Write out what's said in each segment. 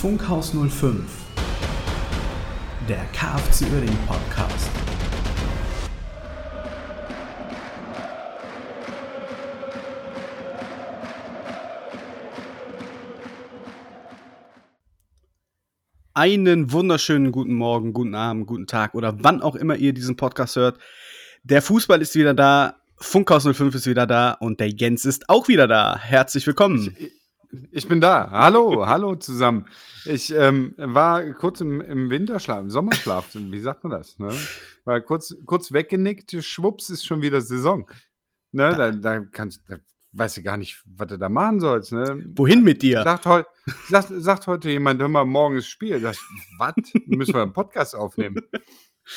Funkhaus 05, der KFC Uerdingen Podcast. Einen wunderschönen guten Morgen, guten Abend, guten Tag oder wann auch immer ihr diesen Podcast hört. Der Fußball ist wieder da, Funkhaus 05 ist wieder da und der Jens ist auch wieder da. Herzlich willkommen. Ich, ich bin da. Hallo, hallo zusammen. Ich ähm, war kurz im, im, Winterschlaf, im Sommerschlaf, wie sagt man das? Ne? War kurz, kurz weggenickt, schwupps ist schon wieder Saison. Ne? Da, da, kannst, da weißt du gar nicht, was du da machen sollst. Ne? Wohin mit dir? Sagt, heu, sagt, sagt heute jemand, hör mal, morgen ist Spiel. Sag, was? Müssen wir einen Podcast aufnehmen?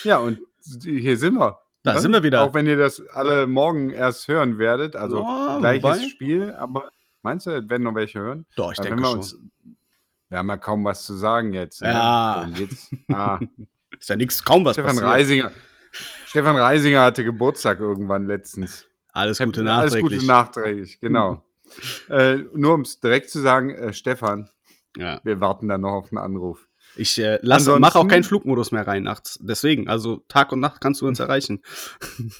Ja, und hier sind wir. Da ne? sind wir wieder. Auch wenn ihr das alle morgen erst hören werdet. Also oh, gleiches wobei? Spiel, aber Meinst du, werden noch welche hören? Doch, ich Aber denke wir schon. Uns, wir haben ja kaum was zu sagen jetzt. Ne? Ja. Jetzt, ah. Ist ja nichts, kaum was Stefan passiert. Reisinger, Stefan Reisinger hatte Geburtstag irgendwann letztens. Alles Gute nachträglich. Alles Gute nachträglich, genau. äh, nur um es direkt zu sagen, äh, Stefan, ja. wir warten dann noch auf einen Anruf. Ich äh, mache auch keinen Flugmodus mehr rein nachts. Deswegen, also Tag und Nacht kannst du uns erreichen.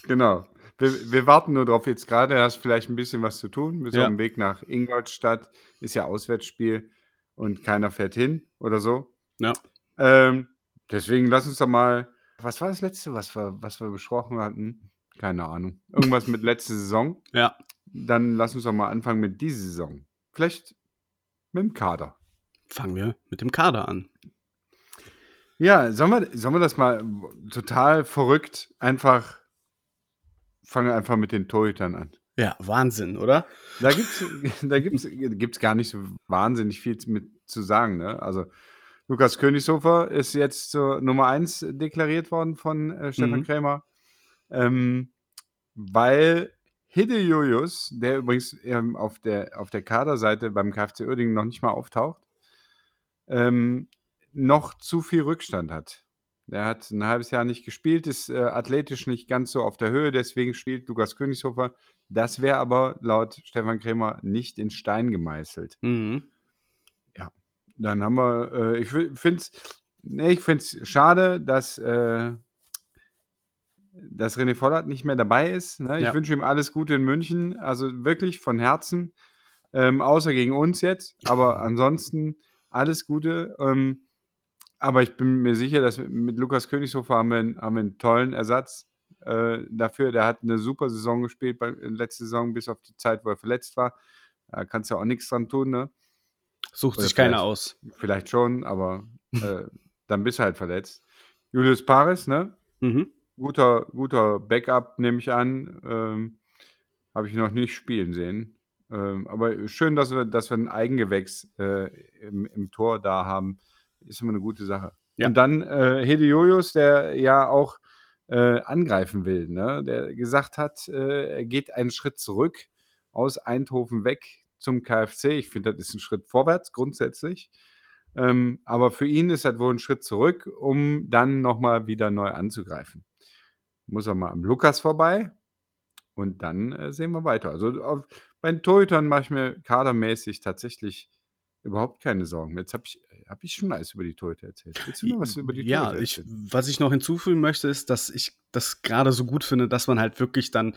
genau. Wir, wir, warten nur drauf. Jetzt gerade hast vielleicht ein bisschen was zu tun. Wir sind ja. auf dem Weg nach Ingolstadt. Ist ja Auswärtsspiel und keiner fährt hin oder so. Ja. Ähm, deswegen lass uns doch mal. Was war das letzte, was wir, was wir besprochen hatten? Keine Ahnung. Irgendwas mit letzter Saison. Ja. Dann lass uns doch mal anfangen mit dieser Saison. Vielleicht mit dem Kader. Fangen wir mit dem Kader an. Ja, sollen wir, sollen wir das mal total verrückt einfach fangen einfach mit den Torhütern an. Ja, Wahnsinn, oder? Da gibt es da gibt's, gibt's gar nicht so wahnsinnig viel mit zu sagen. Ne? Also Lukas Königshofer ist jetzt zur Nummer 1 deklariert worden von äh, Stefan mhm. Krämer, ähm, weil Hidde Julius, der übrigens ähm, auf, der, auf der Kaderseite beim KfC Uerdingen noch nicht mal auftaucht, ähm, noch zu viel Rückstand hat. Er hat ein halbes Jahr nicht gespielt, ist, äh, athletisch nicht ganz so auf der Höhe, deswegen spielt Lukas Königshofer. Das wäre aber laut Stefan Krämer nicht in Stein gemeißelt. Mhm. Ja, dann haben wir, äh, ich finde es ne, ich find's schade, dass, äh dass René Vollert nicht mehr dabei ist, ne? Ich Ja. wünsche ihm alles Gute in München, also wirklich von Herzen, ähm, außer gegen uns jetzt, aber ansonsten alles Gute. Ähm aber ich bin mir sicher, dass mit Lukas Königshofer haben wir 'n haben wir 'n tollen Ersatz, äh, dafür. Der hat eine super Saison gespielt bei äh, letzte Saison, bis auf die Zeit, wo er verletzt war. Da kannst du ja auch nichts dran tun, ne? Sucht Oder sich keiner aus. Vielleicht schon, aber, äh, dann bist du halt verletzt. Julius Paris, ne? Mhm. Guter guter Backup, nehme ich an. Ähm, habe ich noch nicht spielen sehen. Ähm, aber schön, dass wir dass wir 'n Eigengewächs, äh, im im Tor da haben ist immer eine gute Sache. Ja. Und dann äh, Hede Julius, der ja auch äh, angreifen will, ne? der gesagt hat, äh, er geht einen Schritt zurück aus Eindhoven weg zum KfC. Ich finde, das ist ein Schritt vorwärts grundsätzlich. Ähm, aber für ihn ist das wohl ein Schritt zurück, um dann nochmal wieder neu anzugreifen. Muss er mal am Lukas vorbei und dann äh, sehen wir weiter. Also auf, bei den Torhütern mache ich mir kadermäßig tatsächlich überhaupt keine Sorgen. Jetzt habe ich, hab ich schon alles über die Torhüter erzählt. Willst du noch was über die ja, Torhüter erzählen? Ja, was ich noch hinzufügen möchte, ist, dass ich das gerade so gut finde, dass man halt wirklich dann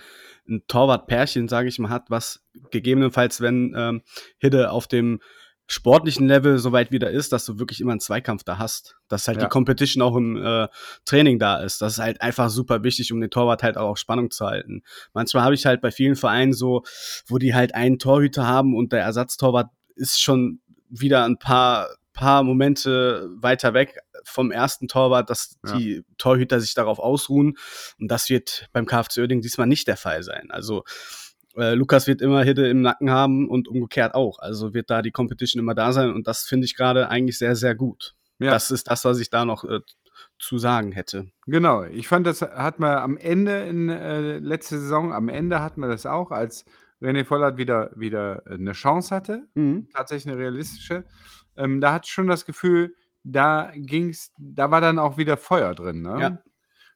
ein Torwart-Pärchen, sage ich mal, hat, was gegebenenfalls, wenn ähm, Hidde auf dem sportlichen Level soweit wieder ist, dass du wirklich immer einen Zweikampf da hast. Dass halt ja. die Competition auch im äh, Training da ist. Das ist halt einfach super wichtig, um den Torwart halt auch auf Spannung zu halten. Manchmal habe ich halt bei vielen Vereinen so, wo die halt einen Torhüter haben und der Ersatztorwart ist schon wieder ein paar, paar Momente weiter weg vom ersten Torwart, dass ja. die Torhüter sich darauf ausruhen. Und das wird beim KFC Oerding diesmal nicht der Fall sein. Also äh, Lukas wird immer Hidde im Nacken haben und umgekehrt auch. Also wird da die Competition immer da sein. Und das finde ich gerade eigentlich sehr, sehr gut. Ja. Das ist das, was ich da noch äh, zu sagen hätte. Genau, ich fand, das hat man am Ende in äh, letzte Saison, am Ende hat man das auch, als René Vollert wieder, wieder eine Chance hatte, mhm. tatsächlich eine realistische. Ähm, da hatte ich schon das Gefühl, da ging's, da war dann auch wieder Feuer drin. Ne? Ja.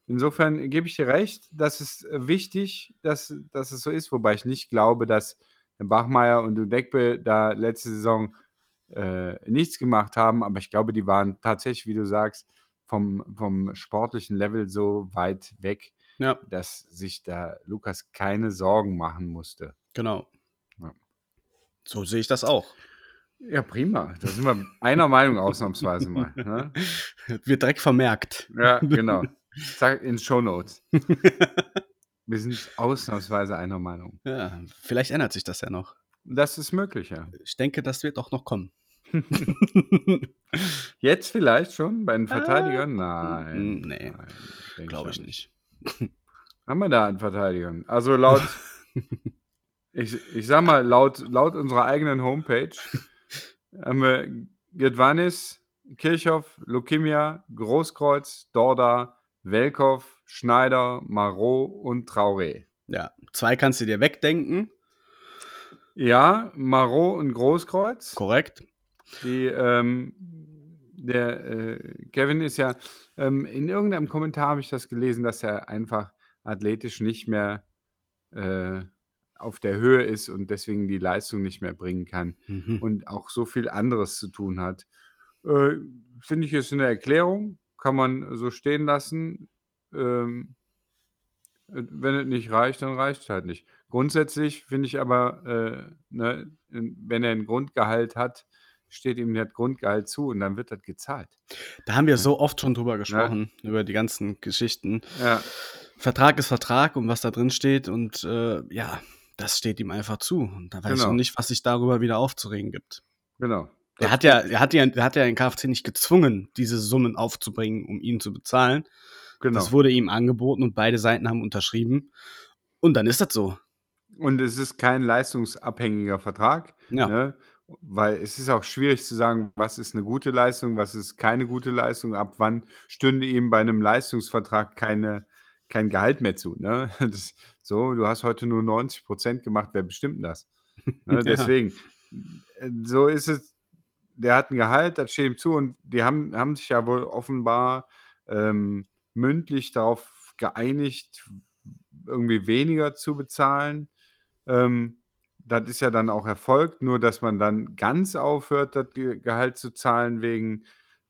Insofern gebe ich dir recht, das ist wichtig, dass, dass es so ist, wobei ich nicht glaube, dass Bachmeier und Dudekbe da letzte Saison äh, nichts gemacht haben, aber ich glaube, die waren tatsächlich, wie du sagst, vom, vom sportlichen Level so weit weg, Ja, dass sich da Lukas keine Sorgen machen musste. Genau. Ja. So sehe ich das auch. Ja, prima. Da sind wir einer Meinung ausnahmsweise mal. Ne? Wird direkt vermerkt. Ja, genau. Sag in Show Notes. Wir sind ausnahmsweise einer Meinung. Ja, vielleicht ändert sich das ja noch. Das ist möglich, ja. Ich denke, das wird auch noch kommen. Jetzt vielleicht schon bei den Ah, Verteidigern? Nein. mm, nee, Glaube ich nicht. Haben wir da einen Verteidiger? Also laut, ich, ich sag mal, laut, laut unserer eigenen Homepage haben wir Gedwanis, Kirchhoff, Lukimia, Großkreuz, Dorda, Welkow, Schneider, Marot und Traoré. Ja, zwei kannst du dir wegdenken. Ja, Marot und Großkreuz. Korrekt. Die, ähm, der äh, Kevin ist ja, ähm, in irgendeinem Kommentar habe ich das gelesen, dass er einfach athletisch nicht mehr äh, auf der Höhe ist und deswegen die Leistung nicht mehr bringen kann Mhm. und auch so viel anderes zu tun hat. Äh, Finde ich ist eine Erklärung, kann man so stehen lassen. Ähm, äh, wenn es nicht reicht, dann reicht es halt nicht. Grundsätzlich finde ich aber, äh, ne, wenn er ein Grundgehalt hat, steht ihm das Grundgehalt zu und dann wird das gezahlt. Da haben wir Ja. so oft schon drüber gesprochen, über die ganzen Geschichten. Ja, Vertrag ist Vertrag und was da drin steht und äh, ja, das steht ihm einfach zu. Und da weiß ich Genau. auch nicht, was sich darüber wieder aufzuregen gibt. genau. Er hat ja, er hat ja, er hat ja den KFC nicht gezwungen, diese Summen aufzubringen, um ihn zu bezahlen. genau. Das wurde ihm angeboten und beide Seiten haben unterschrieben. Und dann ist das so. Und es ist kein leistungsabhängiger Vertrag, Ja. ne? weil es ist auch schwierig zu sagen, was ist eine gute Leistung, was ist keine gute Leistung, ab wann stünde ihm bei einem Leistungsvertrag keine, kein Gehalt mehr zu. Ne? Das, so, du hast heute nur 90 Prozent gemacht, wer bestimmt denn das? Ne? Ja. Deswegen, äh, so ist es, der hat ein Gehalt, das steht ihm zu und die haben, haben sich ja wohl offenbar ähm, mündlich darauf geeinigt, irgendwie weniger zu bezahlen. Ähm, das ist ja dann auch erfolgt, nur dass man dann ganz aufhört, das Ge Gehalt zu zahlen wegen,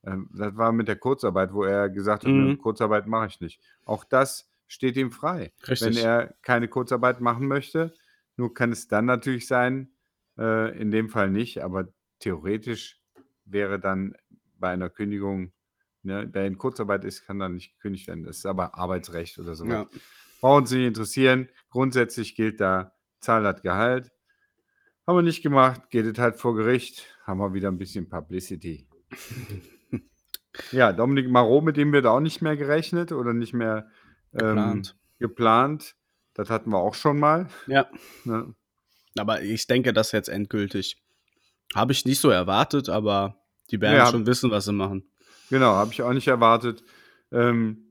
ähm, das war mit der Kurzarbeit, wo er gesagt hat, ne, Mhm. Kurzarbeit mache ich nicht. Auch das steht ihm frei. Wenn Richtig. er keine Kurzarbeit machen möchte, nur kann es dann natürlich sein, äh, in dem Fall nicht, aber theoretisch wäre dann bei einer Kündigung, ne, wer in Kurzarbeit ist, kann dann nicht gekündigt werden. Das ist aber Arbeitsrecht oder so. Ja. Brauchen Sie nicht interessieren. Grundsätzlich gilt da, Zahl hat Gehalt. Haben wir nicht gemacht, geht es halt vor Gericht, haben wir wieder ein bisschen Publicity. Ja, Dominik Marot, mit dem wird auch nicht mehr gerechnet oder nicht mehr ähm, Geplant. geplant. Das hatten wir auch schon mal. Ja. Ne? Aber ich denke, das jetzt endgültig. Habe ich nicht so erwartet, aber die werden Ja. schon wissen, was sie machen. Genau, habe ich auch nicht erwartet. Ähm,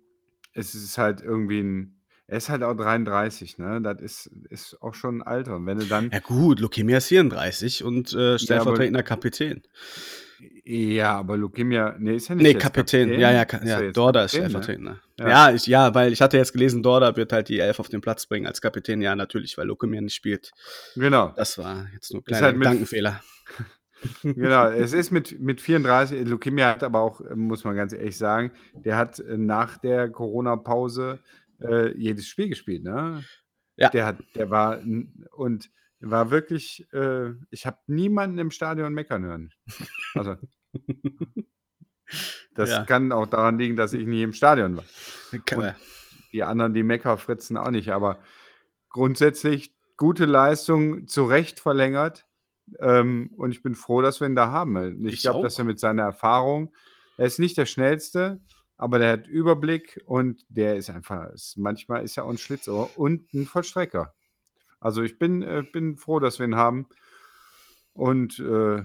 es ist halt irgendwie ein. Er ist halt auch 33, ne? Das ist, ist auch schon ein Alter. Und wenn du dann. Ja gut, Lukemia ist 34 und äh, stellvertretender Kapitän. Ja, aber Lukemia. Nee, ist ja nicht Nee, jetzt Kapitän. Ja, ja, Ka Ist ja Dorda ist Kapitän, ne? stellvertretender. Ja. Ja. ich, ja, weil ich hatte jetzt gelesen, Dorda wird halt die Elf auf den Platz bringen als Kapitän. Ja, natürlich, weil Lukemia nicht spielt. Genau. Das war jetzt nur ein Ist kleiner halt Gedankenfehler. genau, es ist mit, mit 34, Lukemia hat aber auch, muss man ganz ehrlich sagen, der hat äh, nach der Corona-Pause äh, jedes Spiel gespielt, ne? Ja. Der hat, der war und war wirklich, äh, ich habe niemanden im Stadion meckern hören. Also, das Ja. kann auch daran liegen, dass ich nie im Stadion war. Ka- Die anderen, die Meckerfritzen auch nicht, aber grundsätzlich gute Leistung, zu Recht verlängert. Ähm, und ich bin froh, dass wir ihn da haben. Ich, Ich glaube, dass er mit seiner Erfahrung, er ist nicht der Schnellste, aber der hat Überblick und der ist einfach, ist, manchmal ist er auch ein Schlitzohr und ein Vollstrecker. Also ich bin, äh, bin froh, dass wir ihn haben. Und äh,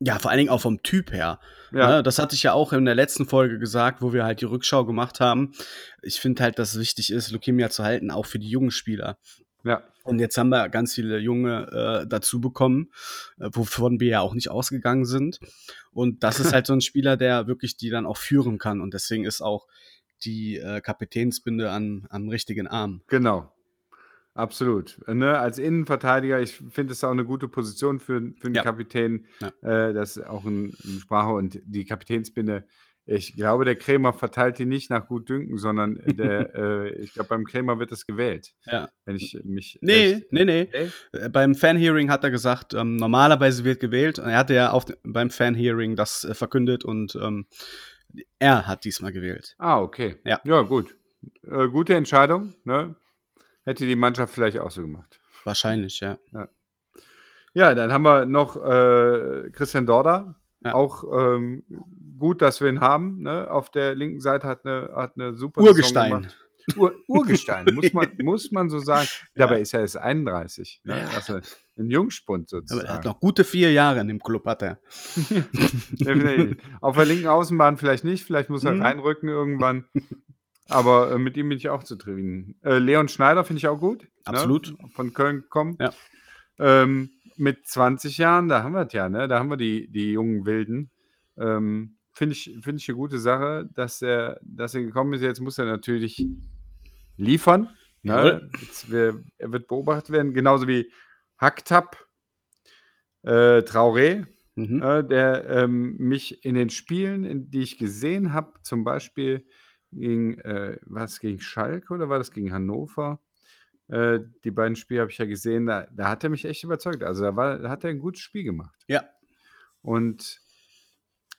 Ja, vor allen Dingen auch vom Typ her. ja, Ne, das hatte ich ja auch in der letzten Folge gesagt, wo wir halt die Rückschau gemacht haben. Ich finde halt, dass es wichtig ist, Lukemia zu halten, auch für die jungen Spieler. ja, Und jetzt haben wir ganz viele Junge äh, dazu bekommen, äh, wovon wir ja auch nicht ausgegangen sind. Und das ist halt so ein Spieler, der wirklich die dann auch führen kann. Und deswegen ist auch die äh, Kapitänsbinde an, am richtigen Arm. genau. Absolut. Ne, als Innenverteidiger, ich finde es auch eine gute Position für, für einen Ja. Kapitän. Ja. Äh, das ist auch ein, ein Sprache und die Kapitänsbinde. Ich glaube, der Krämer verteilt die nicht nach Gutdünken, sondern der, äh, ich glaube, beim Krämer wird es gewählt, Ja. wenn ich mich Nee, recht. nee, nee. Nee? Äh, Beim Fanhearing hat er gesagt, ähm, normalerweise wird gewählt. Er hatte ja auf, beim Fanhearing das äh, verkündet und ähm, er hat diesmal gewählt. Ah, okay. Ja. Ja, gut. Äh, gute Entscheidung. Ne? Hätte die Mannschaft vielleicht auch so gemacht. Wahrscheinlich, ja. Ja, dann haben wir noch äh, Christian Dorda. Ja. Auch ähm, gut, dass wir ihn haben. Ne? Auf der linken Seite hat eine, hat eine super Urgestein. Ur, Urgestein, muss man, muss man so sagen. Ja. Dabei ist er erst 31. Ne? Ja. Also ein Jungspund Aber sozusagen. er hat noch gute vier Jahre in dem Club, hat er. Auf der linken Außenbahn vielleicht nicht, vielleicht muss er Mhm. reinrücken irgendwann. Aber äh, mit ihm bin ich auch zufrieden. Äh, Leon Schneider finde ich auch gut. Absolut. Ne? Von Köln kommen. Ja. Ähm, mit 20 Jahren, da haben wir es ja, ne? Da haben wir die, die jungen Wilden. Ähm, finde ich, finde ich eine gute Sache, dass er, dass er gekommen ist. Jetzt muss er natürlich liefern. Ne? Jetzt, wir, er wird beobachtet werden, genauso wie Haktap, äh, Traoré, Mhm. äh, der ähm, mich in den Spielen, in, die ich gesehen habe, zum Beispiel gegen, äh, war es gegen Schalke oder war das gegen Hannover? Äh, die beiden Spiele habe ich ja gesehen, da, da hat er mich echt überzeugt. Also da, war, da hat er ein gutes Spiel gemacht. Ja. Und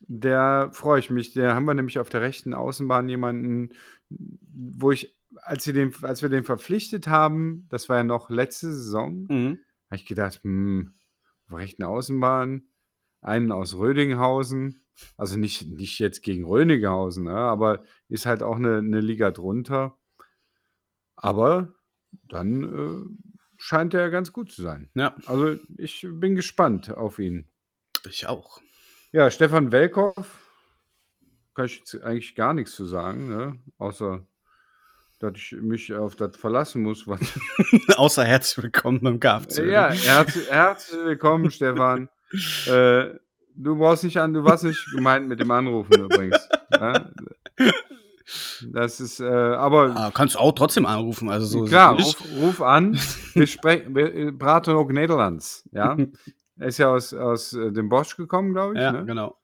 der freue ich mich. Der haben wir nämlich auf der rechten Außenbahn jemanden, wo ich, als wir den, als wir den verpflichtet haben, das war ja noch letzte Saison, Mhm. habe ich gedacht, hm, auf der rechten Außenbahn, einen aus Rödinghausen, also nicht, nicht jetzt gegen Rödinghausen, ne, aber ist halt auch eine, eine Liga drunter. Aber dann äh, scheint er ganz gut zu sein. Ja, Also ich bin gespannt auf ihn. ich auch. Ja, Stefan Welkow, kann ich jetzt eigentlich gar nichts zu sagen, ne? außer dass ich mich auf das verlassen muss. Was Außer herzlich willkommen beim KFC. Ja, herzlich, herzlich willkommen, Stefan. Äh, du brauchst nicht an, du warst nicht gemeint mit dem Anrufen übrigens. Ja? Das ist, äh, aber Ah, kannst du auch trotzdem anrufen. Also so klar, ruf, ruf an. Wir sprechen, äh, praten auch Nederlands. Ja, er ist ja aus, aus äh, dem Bosch gekommen, glaube ich. Ja, ne? genau.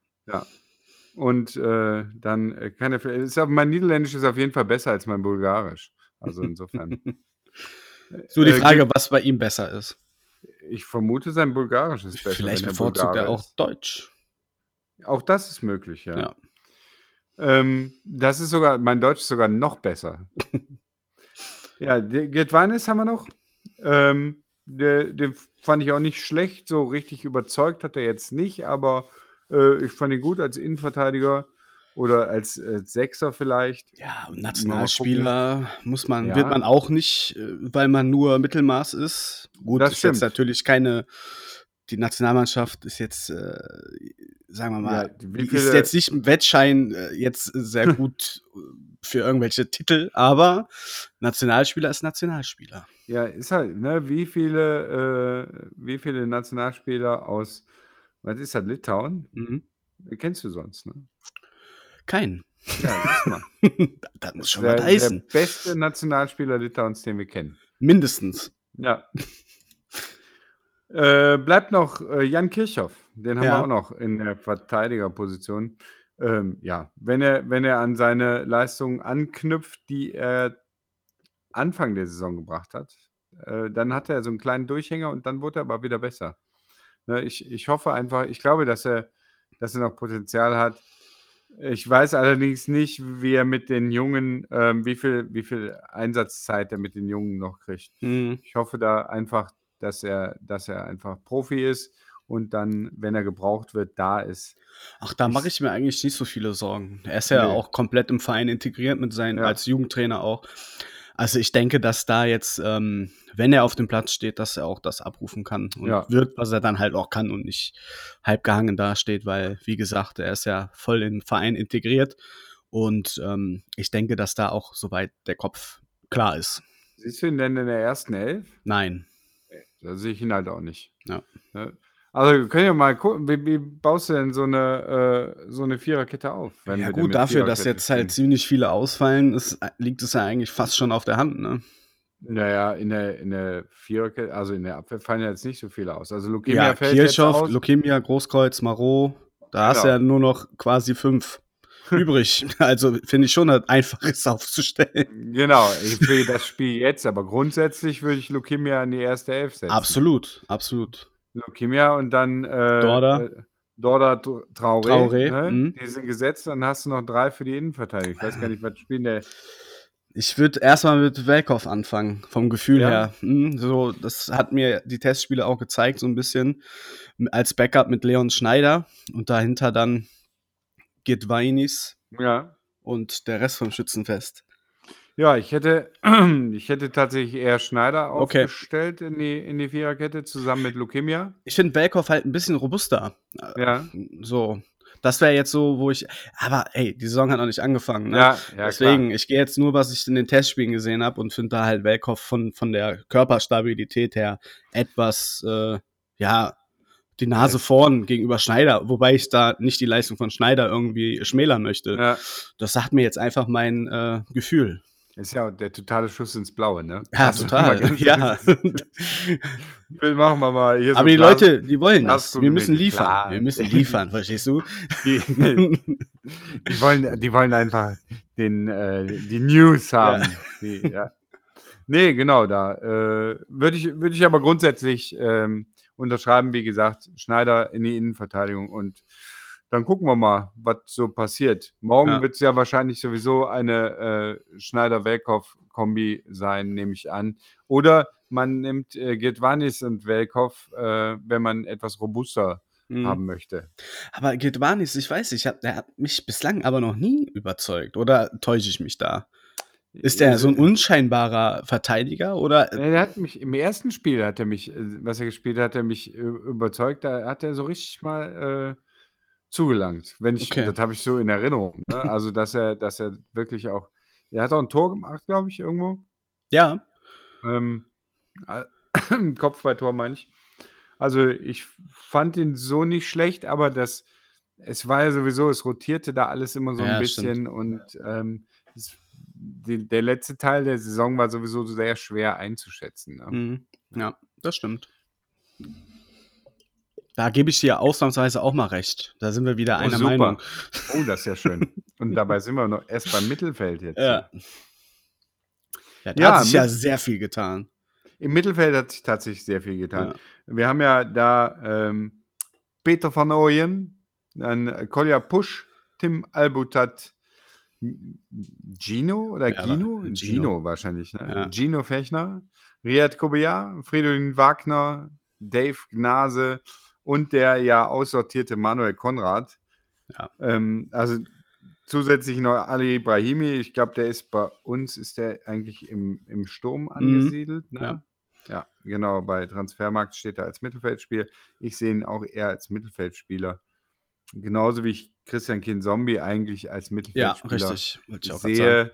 Und äh, dann äh, kann er, ist, mein Niederländisch ist auf jeden Fall besser als mein Bulgarisch. Also insofern. So die Äh, Frage, was bei ihm besser ist. Ich vermute, sein Bulgarisch ist besser. Vielleicht bevorzugt er auch. Deutsch. Auch das ist möglich, ja. Ja. Ähm, das ist sogar, mein Deutsch ist sogar noch besser. ja, Weines haben wir noch. Ähm, der, den fand ich auch nicht schlecht, so richtig überzeugt hat er jetzt nicht, aber äh, ich fand ihn gut als Innenverteidiger oder als, als Sechser vielleicht. Ja, Nationalspieler muss man, Ja. wird man auch nicht, äh, weil man nur Mittelmaß ist. Gut, Das ist jetzt stimmt. natürlich keine, die Nationalmannschaft ist jetzt, äh, sagen wir mal, Ja, ist jetzt nicht im Wettschein äh, jetzt sehr gut äh, für irgendwelche Titel, aber Nationalspieler ist Nationalspieler. Ja, ist halt, ne, wie viele, äh, wie viele Nationalspieler aus, was ist das, Litauen? Mhm. Kennst du sonst, ne? Kein. Ja, das muss schon der, was der heißen. beste Nationalspieler Litauens, den wir kennen. Mindestens. Ja. Äh, bleibt noch äh, Jan Kirchhoff. Den haben Ja. wir auch noch in der Verteidigerposition. Ähm, ja, wenn er, wenn er an seine Leistungen anknüpft, die er Anfang der Saison gebracht hat, äh, dann hat er so einen kleinen Durchhänger und dann wurde er aber wieder besser. Ne, ich, ich hoffe einfach, ich glaube, dass er, dass er noch Potenzial hat. Ich weiß allerdings nicht, wie er mit den Jungen, ähm, wie viel, wie viel Einsatzzeit er mit den Jungen noch kriegt. Mhm. Ich hoffe da einfach, dass er, dass er einfach Profi ist und dann, wenn er gebraucht wird, da ist. Ach, da mache ich mir eigentlich nicht so viele Sorgen. Er ist ja Nee. auch komplett im Verein integriert mit seinen, Ja. als Jugendtrainer auch. Also ich denke, dass da jetzt, ähm, wenn er auf dem Platz steht, dass er auch das abrufen kann und Ja. wirkt, was er dann halt auch kann und nicht halb gehangen dasteht, weil, wie gesagt, er ist ja voll im Verein integriert und ähm, ich denke, dass da auch soweit der Kopf klar ist. Siehst du ihn denn in der ersten Elf? Nein. Da sehe ich ihn halt auch nicht. Ja. Ne? Also wir können ja mal gucken, wie, wie baust du denn so eine, äh, so eine Viererkette auf? ja wir gut, dafür, dass jetzt halt ziemlich viele ausfallen, ist, liegt es ja eigentlich fast schon auf der Hand, ne? Naja, in der, in der Viererkette, also in der Abwehr fallen ja jetzt nicht so viele aus. Also Lukemia Ja, fällt jetzt Kirchhoff, aus. Lukemia, Großkreuz, Marot. Da hast du Genau. ja nur noch quasi fünf übrig. Also finde ich schon halt einfach ist aufzustellen. Genau, ich will das Spiel jetzt, aber grundsätzlich würde ich Lukemia in die erste Elf setzen. Absolut, absolut. Lukemia und dann äh, Dorda. äh, Dorda Tr- Traoré. Traoré, Ne? mhm. Die sind gesetzt, dann hast du noch drei für die Innenverteidigung. Ich weiß gar nicht, was spielen der. Ich würde erstmal mit Welkow anfangen, vom Gefühl Ja? her. Hm, so, das hat mir die Testspiele auch gezeigt, so ein bisschen. Als Backup mit Leon Schneider und dahinter dann Gitweinis Ja. und der Rest vom Schützenfest. Ja, ich hätte, ich hätte tatsächlich eher Schneider Okay. aufgestellt in die, in die Viererkette zusammen mit Lukemia. Ich finde Welkow halt ein bisschen robuster. Ja. So, das wäre jetzt so, wo ich. Aber ey, die Saison hat noch nicht angefangen. Ne? Ja, ja, Deswegen, ich gehe jetzt nur, was ich in den Testspielen gesehen habe und finde da halt Welkow von, von der Körperstabilität her etwas, äh, ja, die Nase vorn gegenüber Schneider, wobei ich da nicht die Leistung von Schneider irgendwie schmälern möchte. klar. Ja. Das sagt mir jetzt einfach mein äh, Gefühl. Ist ja der totale Schuss ins Blaue, ne? Ja, Also, total. ja. Machen wir mal hier so Aber die Glas- Leute, die wollen das. Wir müssen liefern. Glas. Wir müssen liefern, verstehst du? Die, die, wollen, die wollen einfach den, äh, die News haben. Die, ja. Nee, genau, da äh, würde ich, würd ich aber grundsätzlich ähm, unterschreiben, wie gesagt, Schneider in die Innenverteidigung und dann gucken wir mal, was so passiert. Morgen Ja. wird es ja wahrscheinlich sowieso eine äh, Schneider-Welkow-Kombi sein, nehme ich an. Oder man nimmt äh, Gedwanis und Welkow, äh, wenn man etwas robuster Mhm. haben möchte. Aber Gidwanis, ich weiß, ich hab, der hat mich bislang aber noch nie überzeugt. Oder täusche ich mich da? Ist der so ein unscheinbarer Verteidiger oder? Der hat mich im ersten Spiel hat er mich, äh, was er gespielt hat, hat er mich äh, überzeugt. Da hat er so richtig mal äh, zugelangt. Wenn ich, Okay. das habe ich so in Erinnerung. Ne? Also dass er, dass er wirklich auch, er hat auch ein Tor gemacht, glaube ich, irgendwo. Ja, Ähm, äh, Kopfballtor meine ich. Also ich fand ihn so nicht schlecht, aber das, es war ja sowieso, es rotierte da alles immer so ein Ja, bisschen stimmt. und ähm, es, die, der letzte Teil der Saison war sowieso sehr schwer einzuschätzen. Ne? mhm. ja, das stimmt. Da gebe ich dir ausnahmsweise auch mal recht. Da sind wir wieder Oh, einer super. Meinung. Oh, das ist ja schön. Und dabei sind wir noch erst beim Mittelfeld jetzt. Ja. Ja, da Ja, hat sich ja sehr viel getan. Im Mittelfeld hat sich tatsächlich sehr viel getan. Wir haben ja da ähm, Peter van Ooyen, dann äh, Kolja Pusch, Tim Albutat, Gino oder Ja, Gino? Gino. Gino, wahrscheinlich. Ne? Ja. Gino Fechner, Riyad Kobia, Fridolin Wagner, Dave Gnase und der ja aussortierte Manuel Konrad. Ja. Ähm, also zusätzlich noch Ali Ibrahimi. Ich glaube, der ist bei uns, ist der eigentlich im, im Sturm angesiedelt. Ne? Mhm. Ja. Ja, genau. Bei Transfermarkt steht er als Mittelfeldspieler. Ich sehe ihn auch eher als Mittelfeldspieler. Genauso wie ich Christian Kinzombie eigentlich als Ja, Mittelfeldspieler richtig. Wollte ich auch sehe.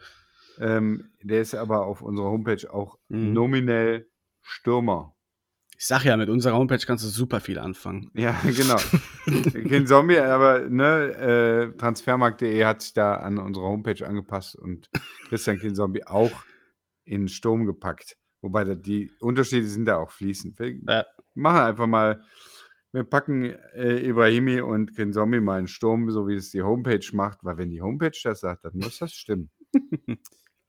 Ähm, der ist aber auf unserer Homepage auch Mhm. nominell Stürmer. Ich sag ja, mit unserer Homepage kannst du super viel anfangen. Ja, genau. Kinzombie, aber ne, äh, transfermarkt.de hat sich da an unsere Homepage angepasst und Christian Kinzombie auch in den Sturm gepackt. Wobei da die Unterschiede sind da auch fließend. Wir Ja. machen einfach mal, wir packen äh, Ibrahimi und Kinzombie mal in den Sturm, so wie es die Homepage macht, weil wenn die Homepage das sagt, dann muss das stimmen.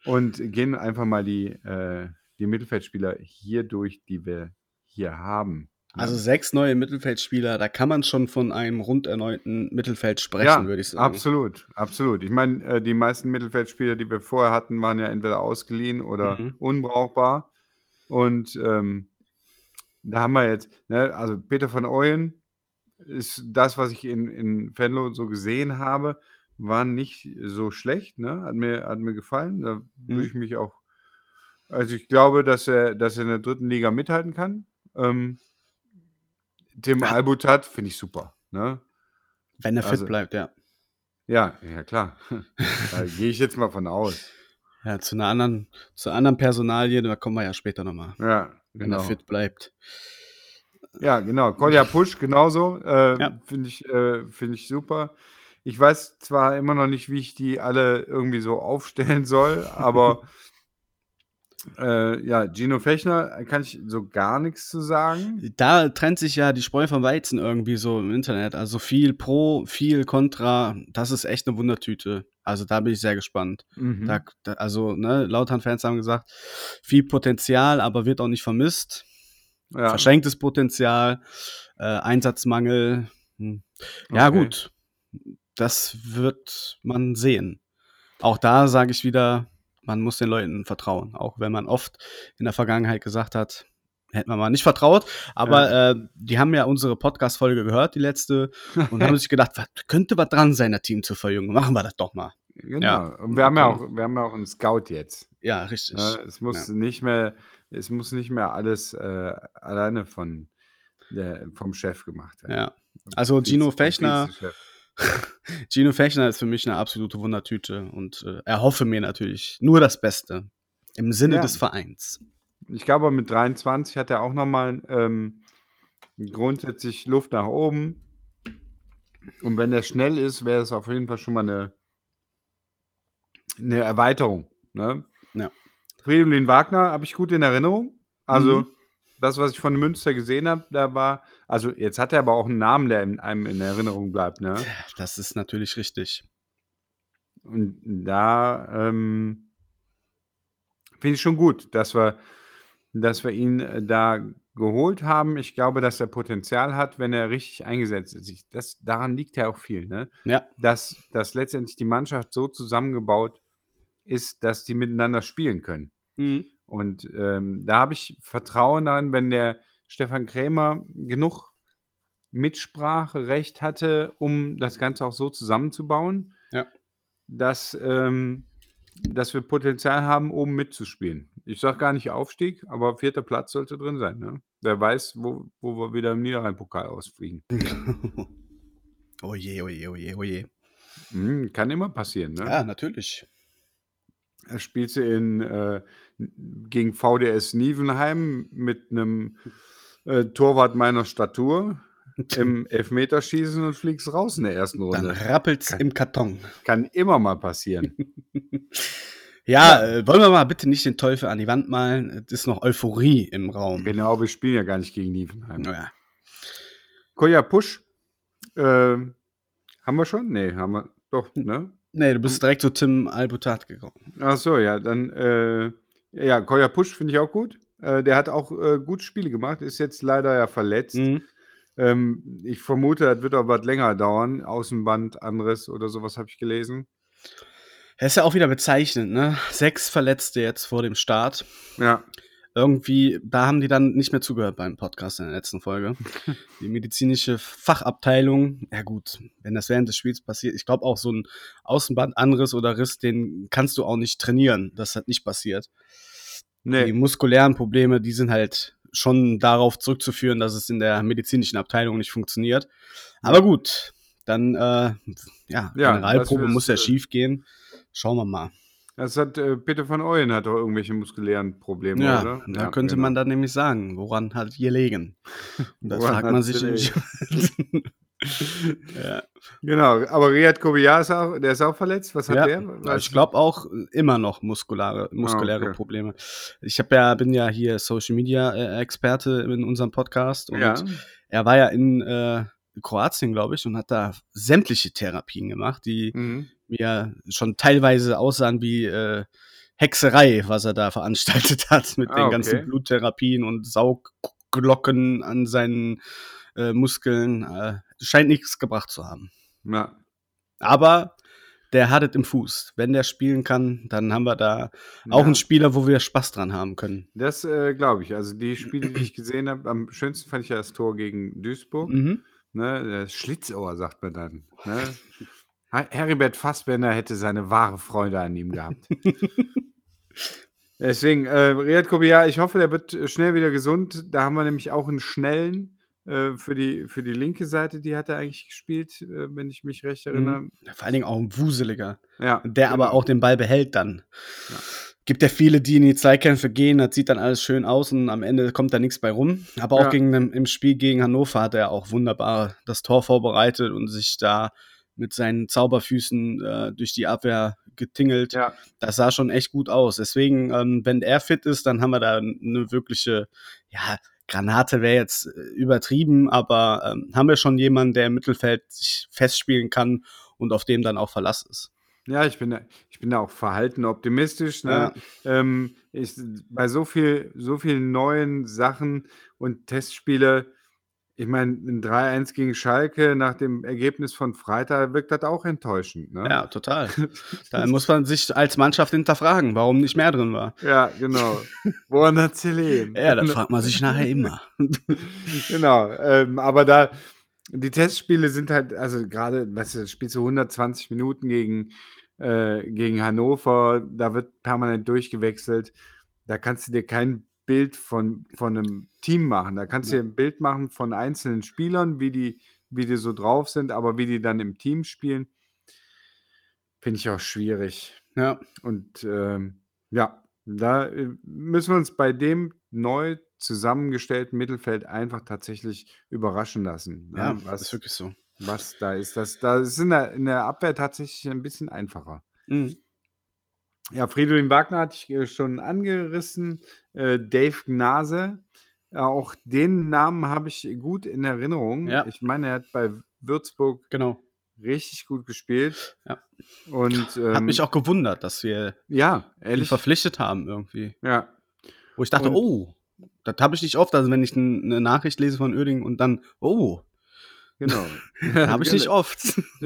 und gehen einfach mal die, äh, die Mittelfeldspieler hier durch, die wir hier haben. Also sechs neue Mittelfeldspieler, da kann man schon von einem rund erneuten Mittelfeld sprechen, Ja, würde ich sagen. Absolut, absolut. Ich meine, äh, die meisten Mittelfeldspieler, die wir vorher hatten, waren ja entweder ausgeliehen oder Mhm. unbrauchbar. Und ähm, da haben wir jetzt, ne, also Peter von Ooyen ist das, was ich in, in Venlo so gesehen habe, war nicht so schlecht, ne? Hat mir, hat mir gefallen. Da würde Mhm. ich mich auch, also ich glaube, dass er, dass er in der dritten Liga mithalten kann. Ähm, Tim Ja. Albutat finde ich super. Ne? Wenn er fit Also- bleibt, ja. Ja, ja klar. da gehe ich jetzt mal von aus. Ja, zu einer anderen, zu anderen Personalie, da kommen wir ja später nochmal, Ja, wenn genau. er fit bleibt. Ja, genau. Kolja Pusch genauso. Äh, Ja. Finde ich, äh, find ich super. Ich weiß zwar immer noch nicht, wie ich die alle irgendwie so aufstellen soll, aber Äh, ja, Gino Fechner kann ich so gar nichts zu sagen. Da trennt sich ja die Spreu vom Weizen irgendwie so im Internet. Also viel Pro, viel Contra. Das ist echt eine Wundertüte. Also da bin ich sehr gespannt. Mhm. Da, da, also, ne, Lautern-Fans haben gesagt, viel Potenzial, aber wird auch nicht vermisst. ja. Verschenktes Potenzial, äh, Einsatzmangel. Hm. Ja, Okay. gut. Das wird man sehen. Auch da sage ich wieder, man muss den Leuten vertrauen. Auch wenn man oft in der Vergangenheit gesagt hat, hätte man mal nicht vertraut. Aber äh, die haben ja unsere Podcast-Folge gehört, die letzte, und haben sich gedacht, was, könnte was dran sein, der Team zu verjüngen. Machen wir das doch mal. Genau. Ja. Und wir haben ja auch, wir haben ja auch einen Scout jetzt. Ja, richtig. Ne? Es muss nicht mehr, es muss nicht mehr alles äh, alleine von der, vom Chef gemacht werden. Ja. Also Gino Fechner, Vizechef. Gino Fechner ist für mich eine absolute Wundertüte und äh, erhoffe mir natürlich nur das Beste im Sinne Ja. des Vereins. Ich glaube, mit 23 hat er auch nochmal ähm, grundsätzlich Luft nach oben. Und wenn er schnell ist, wäre es auf jeden Fall schon mal eine, eine Erweiterung. Ne? Ja. Fridolin Wagner habe ich gut in Erinnerung. Also Mhm. Das, was ich von Münster gesehen habe, da war, also jetzt hat er aber auch einen Namen, der in, einem in Erinnerung bleibt. Ne? Das ist natürlich richtig. Und da ähm, finde ich schon gut, dass wir, dass wir ihn äh, da geholt haben. Ich glaube, dass er Potenzial hat, wenn er richtig eingesetzt ist. Das, daran liegt ja auch viel, ne? Ja, dass, dass letztendlich die Mannschaft so zusammengebaut ist, dass die miteinander spielen können. Mhm. Und ähm, da habe ich Vertrauen daran, wenn der Stefan Krämer genug Mitspracherecht hatte, um das Ganze auch so zusammenzubauen, Ja. dass, ähm, dass wir Potenzial haben, oben mitzuspielen. Ich sage gar nicht Aufstieg, aber vierter Platz sollte drin sein. Ne? Wer weiß, wo, wo wir wieder im Niederrhein-Pokal ausfliegen. oh je, oh je, oh je, oh je. Hm, kann immer passieren. Ne? Ja, natürlich. Er spielte in, äh, gegen VDS Nievenheim mit einem äh, Torwart meiner Statur im Elfmeterschießen und fliegst raus in der ersten Dann Runde. rappelt's im Karton. Kann immer mal passieren. Ja, Äh, wollen wir mal bitte nicht den Teufel an die Wand malen. Es ist noch Euphorie im Raum. genau, wir spielen ja gar nicht gegen Nievenheim. Ja. Koja Pusch, äh, haben wir schon? Nee, haben wir doch, ne? Nee, du bist direkt zu Tim Albutat gekommen. Ach so, ja, dann, äh, ja, Koja Pusch finde ich auch gut. Äh, der hat auch äh, gute Spiele gemacht, ist jetzt leider ja verletzt. Mhm. Ähm, ich vermute, das wird aber was länger dauern. Außenband, anderes oder sowas habe ich gelesen. Das ist ja auch wieder bezeichnend, ne? Sechs Verletzte jetzt vor dem Start. Ja, Irgendwie, da haben die dann nicht mehr zugehört beim Podcast in der letzten Folge. Die medizinische Fachabteilung, ja gut, wenn das während des Spiels passiert, ich glaube auch so ein Außenband, anderes oder Riss, den kannst du auch nicht trainieren. Das hat nicht passiert. Die nee, muskulären Probleme, die sind halt schon darauf zurückzuführen, dass es in der medizinischen Abteilung nicht funktioniert. Aber gut, dann, äh, ja, Ja, Generalprobe muss ja äh, schief gehen. Schauen wir mal. Das hat äh, Peter von Eulen hat doch irgendwelche muskulären Probleme, Ja, oder? da könnte man dann nämlich sagen, woran hat ihr gelegen? Und da fragt man sich nämlich. ja. Genau, aber Riyad Kobiya ist auch, der ist auch verletzt. Was hat Ja, der? Ja, ich glaube auch immer noch muskulare, muskuläre Ah, okay. Probleme. Ich habe ja, bin ja hier Social Media äh, Experte in unserem Podcast und Ja, er war ja in äh, Kroatien, glaube ich, und hat da sämtliche Therapien gemacht, die mhm. mir schon teilweise aussahen wie äh, Hexerei, was er da veranstaltet hat mit Ah, den okay. ganzen Bluttherapien und Saugglocken an seinen äh, Muskeln. Äh, scheint nichts gebracht zu haben. ja. Aber der hat es im Fuß. Wenn der spielen kann, dann haben wir da auch Ja. einen Spieler, wo wir Spaß dran haben können. Das äh, glaube ich. Also die Spiele, die ich gesehen habe, am schönsten fand ich ja das Tor gegen Duisburg. Mhm. Ne, Schlitzohr, sagt man dann. Ne? Heribert Fassbender hätte seine wahre Freude an ihm gehabt. Deswegen, äh, Riyad Kobiya, ich hoffe, der wird äh, schnell wieder gesund. Da haben wir nämlich auch einen schnellen äh, für, die, für die linke Seite, die hat er eigentlich gespielt, äh, wenn ich mich recht erinnere. Vor allen Dingen auch ein Wuseliger, Ja, der aber auch den Ball behält dann. Ja. Gibt ja viele, die in die Zweikämpfe gehen, das sieht dann alles schön aus und am Ende kommt da nichts bei rum. Aber auch Ja. gegen, im Spiel gegen Hannover hat er auch wunderbar das Tor vorbereitet und sich da mit seinen Zauberfüßen äh, durch die Abwehr getingelt. Ja. Das sah schon echt gut aus. Deswegen, ähm, wenn er fit ist, dann haben wir da eine wirkliche, ja, Granate wäre jetzt äh, übertrieben, aber ähm, haben wir schon jemanden, der im Mittelfeld sich festspielen kann und auf dem dann auch Verlass ist. Ja, ich bin ich bin da auch verhalten optimistisch. Ne? Ja. Ähm, ich, bei so viel, so vielen neuen Sachen und Testspiele, ich meine, ein 3-1 gegen Schalke nach dem Ergebnis von Freitag wirkt das auch enttäuschend. Ne? Ja, total. da muss man sich als Mannschaft hinterfragen, warum nicht mehr drin war. Ja, genau. Woran hat Helene? Ja, das fragt man sich nachher immer. genau. Ähm, aber da, die Testspiele sind halt, also gerade, weißt du, spielst du 120 Minuten gegen, äh, gegen Hannover, da wird permanent durchgewechselt. Da kannst du dir kein Bild von, von einem Team machen. Da kannst du Ja. dir ein Bild machen von einzelnen Spielern, wie die, wie die so drauf sind, aber wie die dann im Team spielen, finde ich auch schwierig. Ja, Und ähm, ja, da äh, müssen wir uns bei dem neu zusammengestellten Mittelfeld einfach tatsächlich überraschen lassen, ne, ja, ist was, wirklich so. Was da ist. Das, das ist in der, in der Abwehr tatsächlich ein bisschen einfacher. Mhm. Ja, Fridolin Wagner hatte ich äh, schon angerissen. Äh, Dave Gnase, äh, auch den Namen habe ich gut in Erinnerung. Ja. Ich meine, er hat bei Würzburg Genau. richtig gut gespielt. Ja. Und Hat ähm, mich auch gewundert, dass wir ja, ihn verpflichtet haben irgendwie. ja, Wo ich dachte, Und- oh, das habe ich nicht oft, also wenn ich eine Nachricht lese von Oerding und dann, oh, genau. habe ich nicht oft.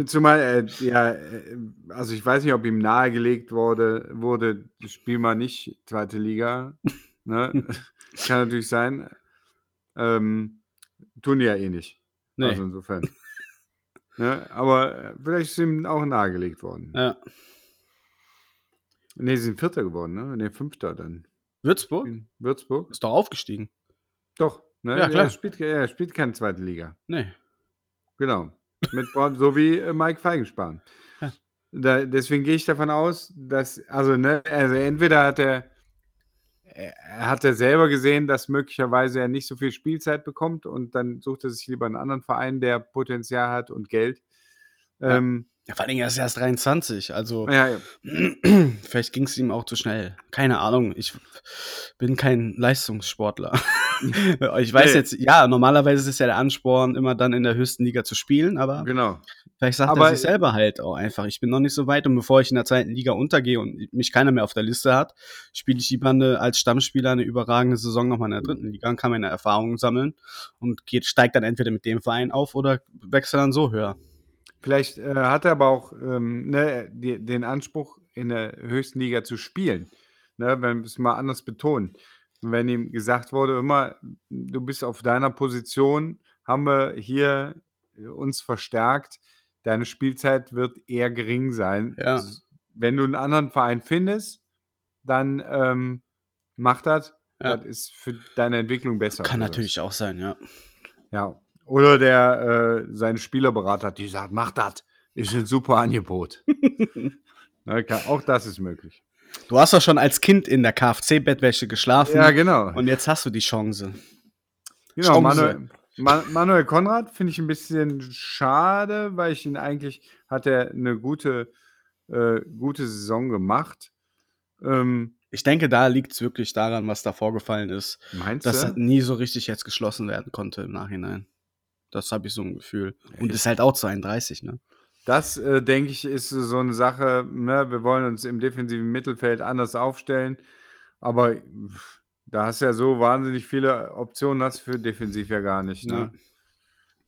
Zumal, äh, ja, äh, also ich weiß nicht, ob ihm nahegelegt wurde, wurde, spiel mal nicht zweite Liga. Ne? Kann natürlich sein. Ähm, tun die ja eh nicht. Nee. Also insofern. ne? Aber äh, vielleicht ist ihm auch nahegelegt worden. Ja. Ne, sie sind Vierter geworden, ne? Ne, Fünfter dann. Würzburg In Würzburg. ist doch aufgestiegen. Doch, ne? Ja, klar. Er spielt, er spielt keine zweite Liga. Nee. Genau. Mit Braun, so wie äh, Mike Feigenspahn. Ja. Da, deswegen gehe ich davon aus, dass, also, ne, also entweder hat er, er er hat er selber gesehen, dass möglicherweise er nicht so viel Spielzeit bekommt und dann sucht er sich lieber einen anderen Verein, der Potenzial hat und Geld. Ja. Ähm, Ja, vor allem er ist erst 23, also ja, ja, vielleicht ging es ihm auch zu schnell. Keine Ahnung, ich bin kein Leistungssportler. ich weiß Nee. jetzt, ja, normalerweise ist es ja der Ansporn, immer dann in der höchsten Liga zu spielen, aber genau. vielleicht sagt Aber- er sich selber halt auch einfach, ich bin noch nicht so weit und bevor ich in der zweiten Liga untergehe und mich keiner mehr auf der Liste hat, spiele ich lieber eine, als Stammspieler eine überragende Saison nochmal in der dritten Liga und kann meine Erfahrungen sammeln und geht, steigt dann entweder mit dem Verein auf oder wechselt dann so höher. Vielleicht äh, hat er aber auch ähm, ne, die, den Anspruch, in der höchsten Liga zu spielen. Ne, wenn wir es mal anders betonen. Wenn ihm gesagt wurde, immer, du bist auf deiner Position, haben wir hier äh, uns verstärkt, deine Spielzeit wird eher gering sein. Ja. Wenn du einen anderen Verein findest, dann ähm, mach das. Ja. Das ist für deine Entwicklung besser. Kann natürlich auch sein, ja. Ja. Oder der äh, seinen Spielerberater die sagt, mach das. Ist ein super Angebot. Na, kann, auch das ist möglich. Du hast doch schon als Kind in der KFC-Bettwäsche geschlafen. Ja, genau. Und jetzt hast du die Chance. genau Chance. Manuel, Ma Manuel Konrad finde ich ein bisschen schade, weil ich ihn eigentlich hat er eine gute, äh, gute Saison gemacht. Ähm, Ich denke, da liegt es wirklich daran, was da vorgefallen ist, meinst dass du? das nie so richtig jetzt geschlossen werden konnte im Nachhinein. Das habe ich so ein Gefühl. Und ist halt auch 32, ne? Das, äh, denke ich, ist so eine Sache, ne? wir wollen uns im defensiven Mittelfeld anders aufstellen, aber pff, da hast du ja so wahnsinnig viele Optionen, hast du für defensiv ja gar nicht. Ne? Ja.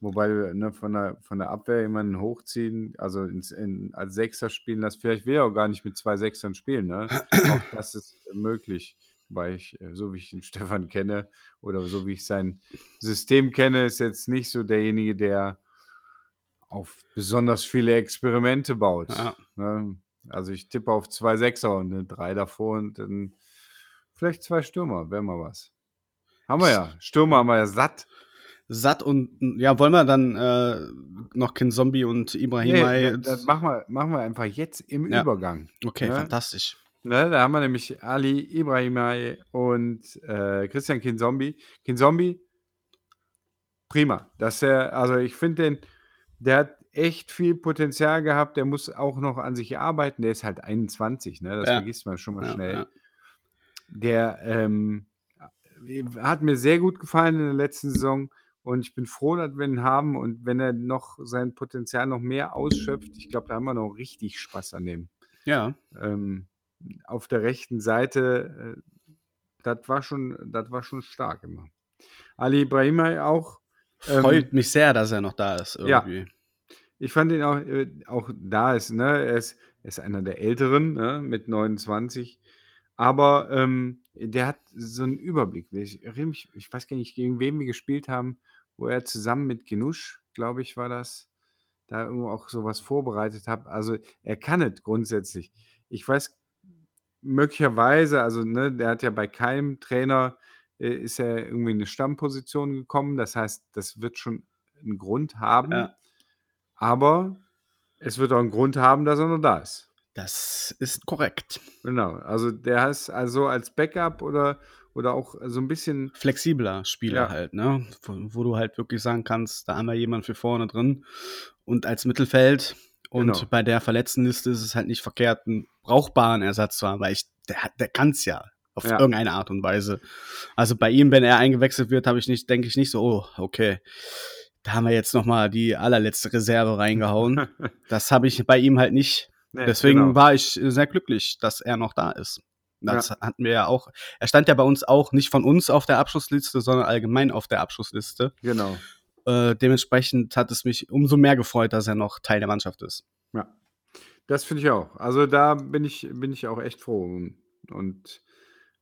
Wobei ne, von, der, von der Abwehr jemanden hochziehen, also ins, in, als Sechser spielen lassen, vielleicht will er auch gar nicht mit zwei Sechsern spielen. Ne? auch das ist möglich, weil ich, äh, so wie ich den Stefan kenne oder so wie ich sein System kenne, ist jetzt nicht so derjenige, der auf besonders viele Experimente baut. Ja. Ne? Also ich tippe auf zwei Sechser und eine drei davor und dann vielleicht zwei Stürmer, wäre mal was. Haben wir ja. Stürmer haben wir ja satt. Satt und ja, wollen wir dann äh, noch Kin Zombie und Ibrahim Nee, das, machen, wir, machen wir einfach jetzt im Ja. Übergang. Okay, ne? fantastisch. Ne, da haben wir nämlich Ali Ibrahimai und äh, Christian Kinzombie. Kinzombie, prima. Dass er, also ich finde den, der hat echt viel Potenzial gehabt. Der muss auch noch an sich arbeiten. Der ist halt 21, ne? Das Ja. vergisst man schon mal Ja, schnell. ja. Der ähm, äh, hat mir sehr gut gefallen in der letzten Saison und ich bin froh, dass wir ihn haben und wenn er noch sein Potenzial noch mehr ausschöpft, ich glaube, da haben wir noch richtig Spaß an dem. Ja. Ähm, auf der rechten Seite, äh, das war schon, das war schon stark immer. Ali Ibrahima auch. Ähm, Freut mich sehr, dass er noch da ist Ja. irgendwie. Ich fand ihn auch, äh, auch da ist, ne, er ist, er ist einer der Älteren, ne, mit 29. Aber ähm, der hat so einen Überblick. Ich, mich, ich weiß gar nicht, gegen wen wir gespielt haben, wo er zusammen mit Genusch, glaube ich, war das, da irgendwo auch sowas vorbereitet hat. Also er kann es grundsätzlich. Ich weiß möglicherweise, also ne, der hat ja bei keinem Trainer, äh, ist er irgendwie in eine Stammposition gekommen. Das heißt, das wird schon einen Grund haben. Ja. Aber es wird auch einen Grund haben, dass er noch da ist. Das ist korrekt. Genau. Also der ist also als Backup oder, oder auch so ein bisschen. Flexibler Spieler Ja. halt, ne? Wo, wo du halt wirklich sagen kannst, da haben wir jemanden für vorne drin und als Mittelfeld. Und Genau. bei der Verletztenliste ist es halt nicht verkehrt, einen brauchbaren Ersatz zu haben, weil ich, der, hat- der kann es ja auf Ja. irgendeine Art und Weise. Also bei ihm, wenn er eingewechselt wird, habe ich nicht, denke ich nicht so, oh, okay, da haben wir jetzt noch mal die allerletzte Reserve reingehauen. das habe ich bei ihm halt nicht. Nee, Deswegen genau. war ich sehr glücklich, dass er noch da ist. Das hatten wir ja auch. Er stand ja bei uns auch nicht von uns auf der Abschlussliste, sondern allgemein auf der Abschlussliste. Genau. Äh, dementsprechend hat es mich umso mehr gefreut, dass er noch Teil der Mannschaft ist. Ja. Das finde ich auch. Also da bin ich, bin ich auch echt froh. Und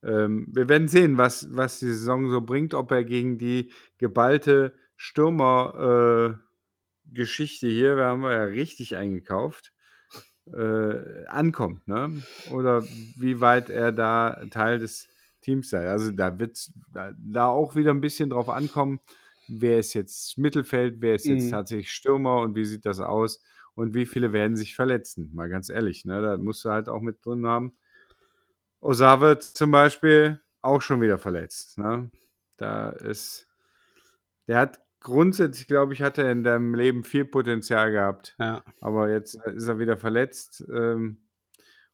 ähm, wir werden sehen, was, was die Saison so bringt, ob er gegen die geballte Stürmer-Geschichte hier, wir haben ja richtig eingekauft, äh, ankommt, ne? Oder wie weit er da Teil des Teams sei. Also da wird es da, da auch wieder ein bisschen drauf ankommen, wer ist jetzt Mittelfeld, wer ist jetzt Mhm. tatsächlich Stürmer und wie sieht das aus und wie viele werden sich verletzen. Mal ganz ehrlich, ne? Da musst du halt auch mit drin haben. Osave zum Beispiel auch schon wieder verletzt. Ne? Da ist, der hat grundsätzlich, glaube ich, hat er in deinem Leben viel Potenzial gehabt. Ja. Aber jetzt ist er wieder verletzt. Ähm,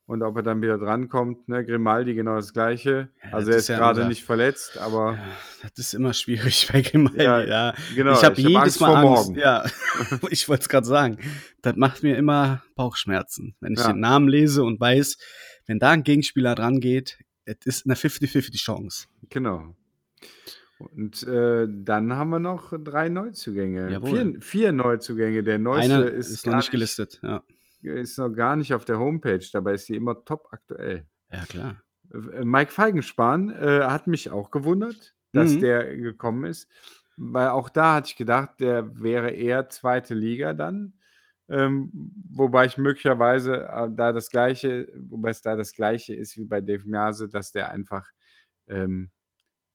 und ob er dann wieder drankommt, ne? Grimaldi genau das Gleiche. Ja, also das er ist ja gerade unser- nicht verletzt, aber Ja, das ist immer schwierig bei Grimaldi. Ja, genau. ich habe hab jedes Mal Angst. morgen. Ja, ich wollte es gerade sagen. Das macht mir immer Bauchschmerzen, wenn ich den Namen lese und weiß, wenn da ein Gegenspieler dran geht, es ist eine 50-50 Chance. Genau. Und äh, dann haben wir noch drei Neuzugänge. Jawohl. Vier, vier Neuzugänge. Der neueste Einer ist, ist, noch gar nicht gelistet. Ja, ist noch gar nicht auf der Homepage, dabei ist die immer top aktuell. ja klar. Äh, Mike Feigenspan äh, hat mich auch gewundert, dass Mhm. der gekommen ist, weil auch da hatte ich gedacht, der wäre eher zweite Liga dann. Ähm, wobei ich möglicherweise äh, da das gleiche, wobei es da das gleiche ist wie bei Dave Miase, dass der einfach ähm,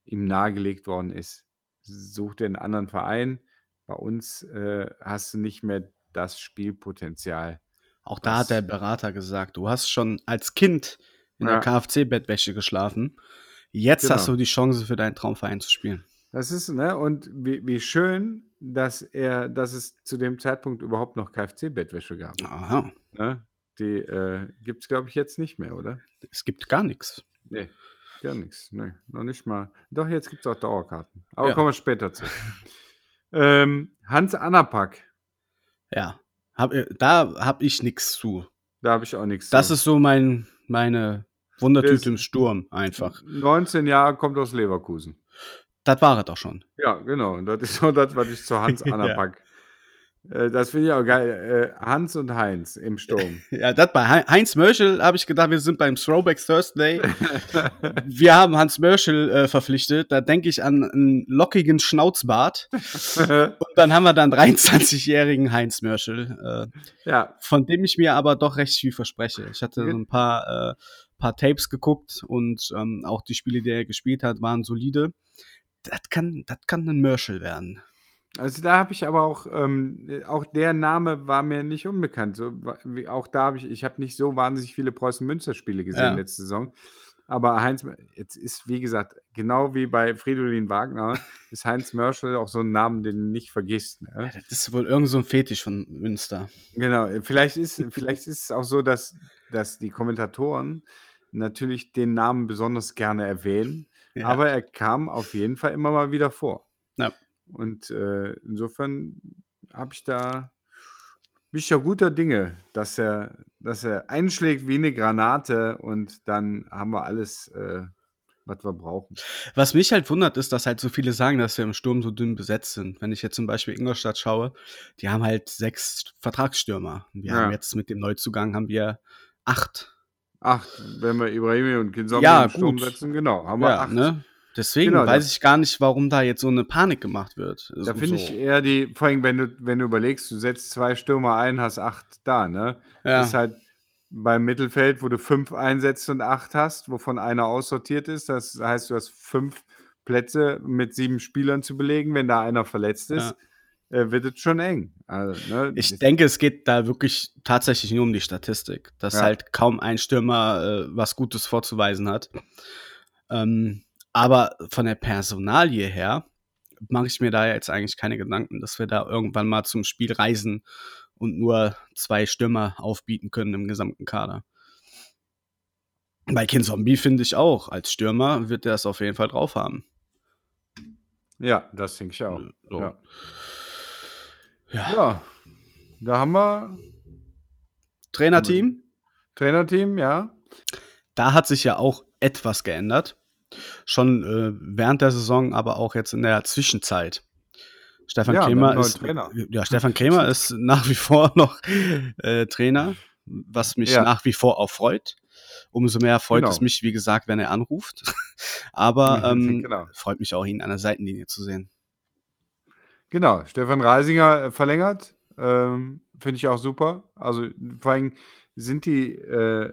ihm nahegelegt worden ist. Such dir einen anderen Verein. Bei uns äh, hast du nicht mehr das Spielpotenzial. Auch da hat der Berater gesagt, du hast schon als Kind in Ja. der KFC-Bettwäsche geschlafen. Jetzt Genau. hast du die Chance, für deinen Traumverein zu spielen. Das ist, ne, und wie, wie schön, dass er, dass es zu dem Zeitpunkt überhaupt noch KFC-Bettwäsche gab. Aha, Ne? Die äh, gibt es, glaube ich, jetzt nicht mehr, oder? es gibt gar nichts. Nee, gar nichts. Nee, noch nicht mal. Doch, jetzt gibt es auch Dauerkarten. Aber Ja. kommen wir später zu. ähm, Hans Anapak, Ja, hab, äh, da habe ich nichts zu. da habe ich auch nichts Das zu. ist so mein, meine Wundertüte Das- im Sturm einfach. 19 Jahre, kommt aus Leverkusen. Das war es doch schon. Ja, genau. Das ist so das, was ich zu Hans Ja. Anapak. äh, das finde ich auch geil. Äh, Hans und Heinz im Sturm. Ja, das bei Hei- Heinz Mörschel habe ich gedacht, wir sind beim Throwback Thursday. wir haben Hans Mörschel äh, verpflichtet. Da denke ich an einen lockigen Schnauzbart. Und dann haben wir dann 23-jährigen Heinz Mörschel, äh, ja, von dem ich mir aber doch recht viel verspreche. Ich hatte so ein paar, äh, paar Tapes geguckt und ähm, auch die Spiele, die er gespielt hat, waren solide. Das kann, das kann ein Mörschel werden. Also da habe ich aber auch, ähm, auch der Name war mir nicht unbekannt. So, wie, auch da habe ich, ich habe nicht so wahnsinnig viele Preußen-Münster-Spiele gesehen Ja. letzte Saison. Aber Heinz, jetzt ist, wie gesagt, genau wie bei Fridolin Wagner, ist Heinz Mörschel auch so ein Name, den du nicht vergisst. Ne? Ja, das ist wohl irgend so ein Fetisch von Münster. Genau, vielleicht ist, vielleicht ist es auch so, dass, dass die Kommentatoren natürlich den Namen besonders gerne erwähnen, ja. aber er kam auf jeden Fall immer mal wieder vor. Ja. Und äh, insofern habe ich da bin ich ja guter Dinge, dass er, dass er einschlägt wie eine Granate und dann haben wir alles, äh, was wir brauchen. Was mich halt wundert, ist, dass halt so viele sagen, dass wir im Sturm so dünn besetzt sind. Wenn ich jetzt zum Beispiel Ingolstadt schaue, die haben halt sechs Vertragsstürmer. Wir ja. haben jetzt mit dem Neuzugang haben wir acht. Acht, wenn wir Ibrahimi und Kinsom ja, im Sturm setzen, genau, haben wir ja, acht. Ne? Deswegen genau, weiß ich gar nicht, warum da jetzt so eine Panik gemacht wird. Da finde so. ich eher die, vor allem, wenn du, wenn du überlegst, du setzt zwei Stürmer ein, hast acht da, ne? Ja. Das ist halt beim Mittelfeld, wo du fünf einsetzt und acht hast, wovon einer aussortiert ist. Das heißt, du hast fünf Plätze mit sieben Spielern zu belegen. Wenn da einer verletzt ist, ja. Äh, wird es schon eng. Also, ne? Ich denke, es geht da wirklich tatsächlich nur um die Statistik, dass ja. halt kaum ein Stürmer äh, was Gutes vorzuweisen hat. Ähm, aber von der Personalie her mache ich mir da jetzt eigentlich keine Gedanken, dass wir da irgendwann mal zum Spiel reisen und nur zwei Stürmer aufbieten können im gesamten Kader. Bei Kinzombie finde ich auch, als Stürmer wird er es auf jeden Fall drauf haben. Ja, das denke ich auch. So. Ja. Ja. ja. da haben wir Trainerteam. Trainerteam, ja. Da hat sich ja auch etwas geändert schon äh, während der Saison, aber auch jetzt in der Zwischenzeit. Stefan ja, Krämer ist ja Stefan Krämer ist nach wie vor noch äh, Trainer, was mich ja. nach wie vor auch freut. Umso mehr freut genau. es mich, wie gesagt, wenn er anruft. aber ähm, genau. freut mich auch, ihn an der Seitenlinie zu sehen. Genau, Stefan Reisinger äh, verlängert, ähm, finde ich auch super. Also vor allem sind die äh,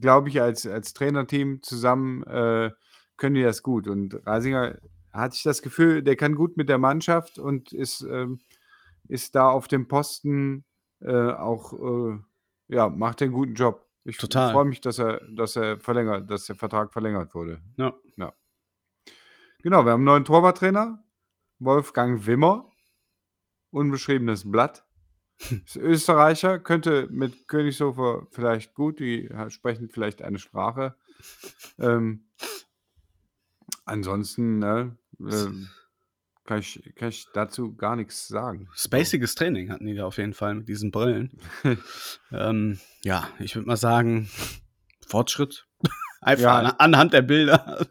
glaube ich, als, als Trainerteam zusammen äh, können die das gut. Und Reisinger hat sich das Gefühl, der kann gut mit der Mannschaft und ist, ähm, ist da auf dem Posten äh, auch, äh, ja, macht einen guten Job. Ich freue mich, dass er, dass er verlängert, dass der Vertrag verlängert wurde. Ja. ja. Genau, wir haben einen neuen Torwarttrainer, Wolfgang Wimmer, unbeschriebenes Blatt. Ist Österreicher, könnte mit Königshofer vielleicht gut, die sprechen vielleicht eine Sprache. Ähm, ansonsten ne, äh, kann, ich, kann ich dazu gar nichts sagen. Spaciges Training hatten die da auf jeden Fall mit diesen Brillen. ähm, ja, ich würde mal sagen, Fortschritt. Einfach ja. an, anhand der Bilder.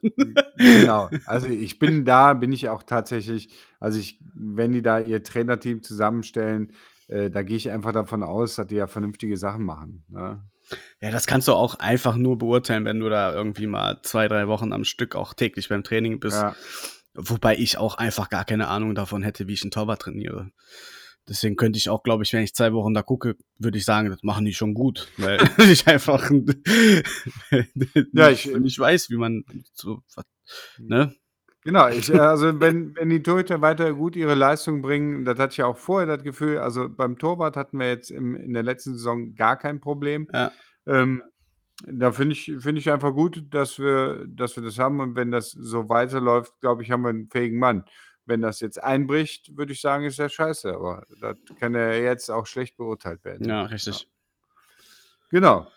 genau. Also ich bin da, bin ich auch tatsächlich, also ich, wenn die da ihr Trainerteam zusammenstellen, äh, da gehe ich einfach davon aus, dass die ja vernünftige Sachen machen. Ne? Ja, das kannst du auch einfach nur beurteilen, wenn du da irgendwie mal zwei, drei Wochen am Stück auch täglich beim Training bist. Ja. Wobei ich auch einfach gar keine Ahnung davon hätte, wie ich einen Torwart trainiere. Deswegen könnte ich auch, glaube ich, wenn ich zwei Wochen da gucke, würde ich sagen, das machen die schon gut. Weil ich einfach ja, ich, nicht weiß, wie man so, ne? Genau, ich, äh, also wenn, wenn die Torhüter weiter gut ihre Leistung bringen, das hatte ich ja auch vorher das Gefühl, also beim Torwart hatten wir jetzt im, in der letzten Saison gar kein Problem. Ja. Ähm, da finde ich, find ich einfach gut, dass wir, dass wir das haben. Und wenn das so weiterläuft, glaube ich, haben wir einen fähigen Mann. Wenn das jetzt einbricht, würde ich sagen, ist ja scheiße. Aber das kann ja jetzt auch schlecht beurteilt werden. Ja, richtig. Ja. Genau.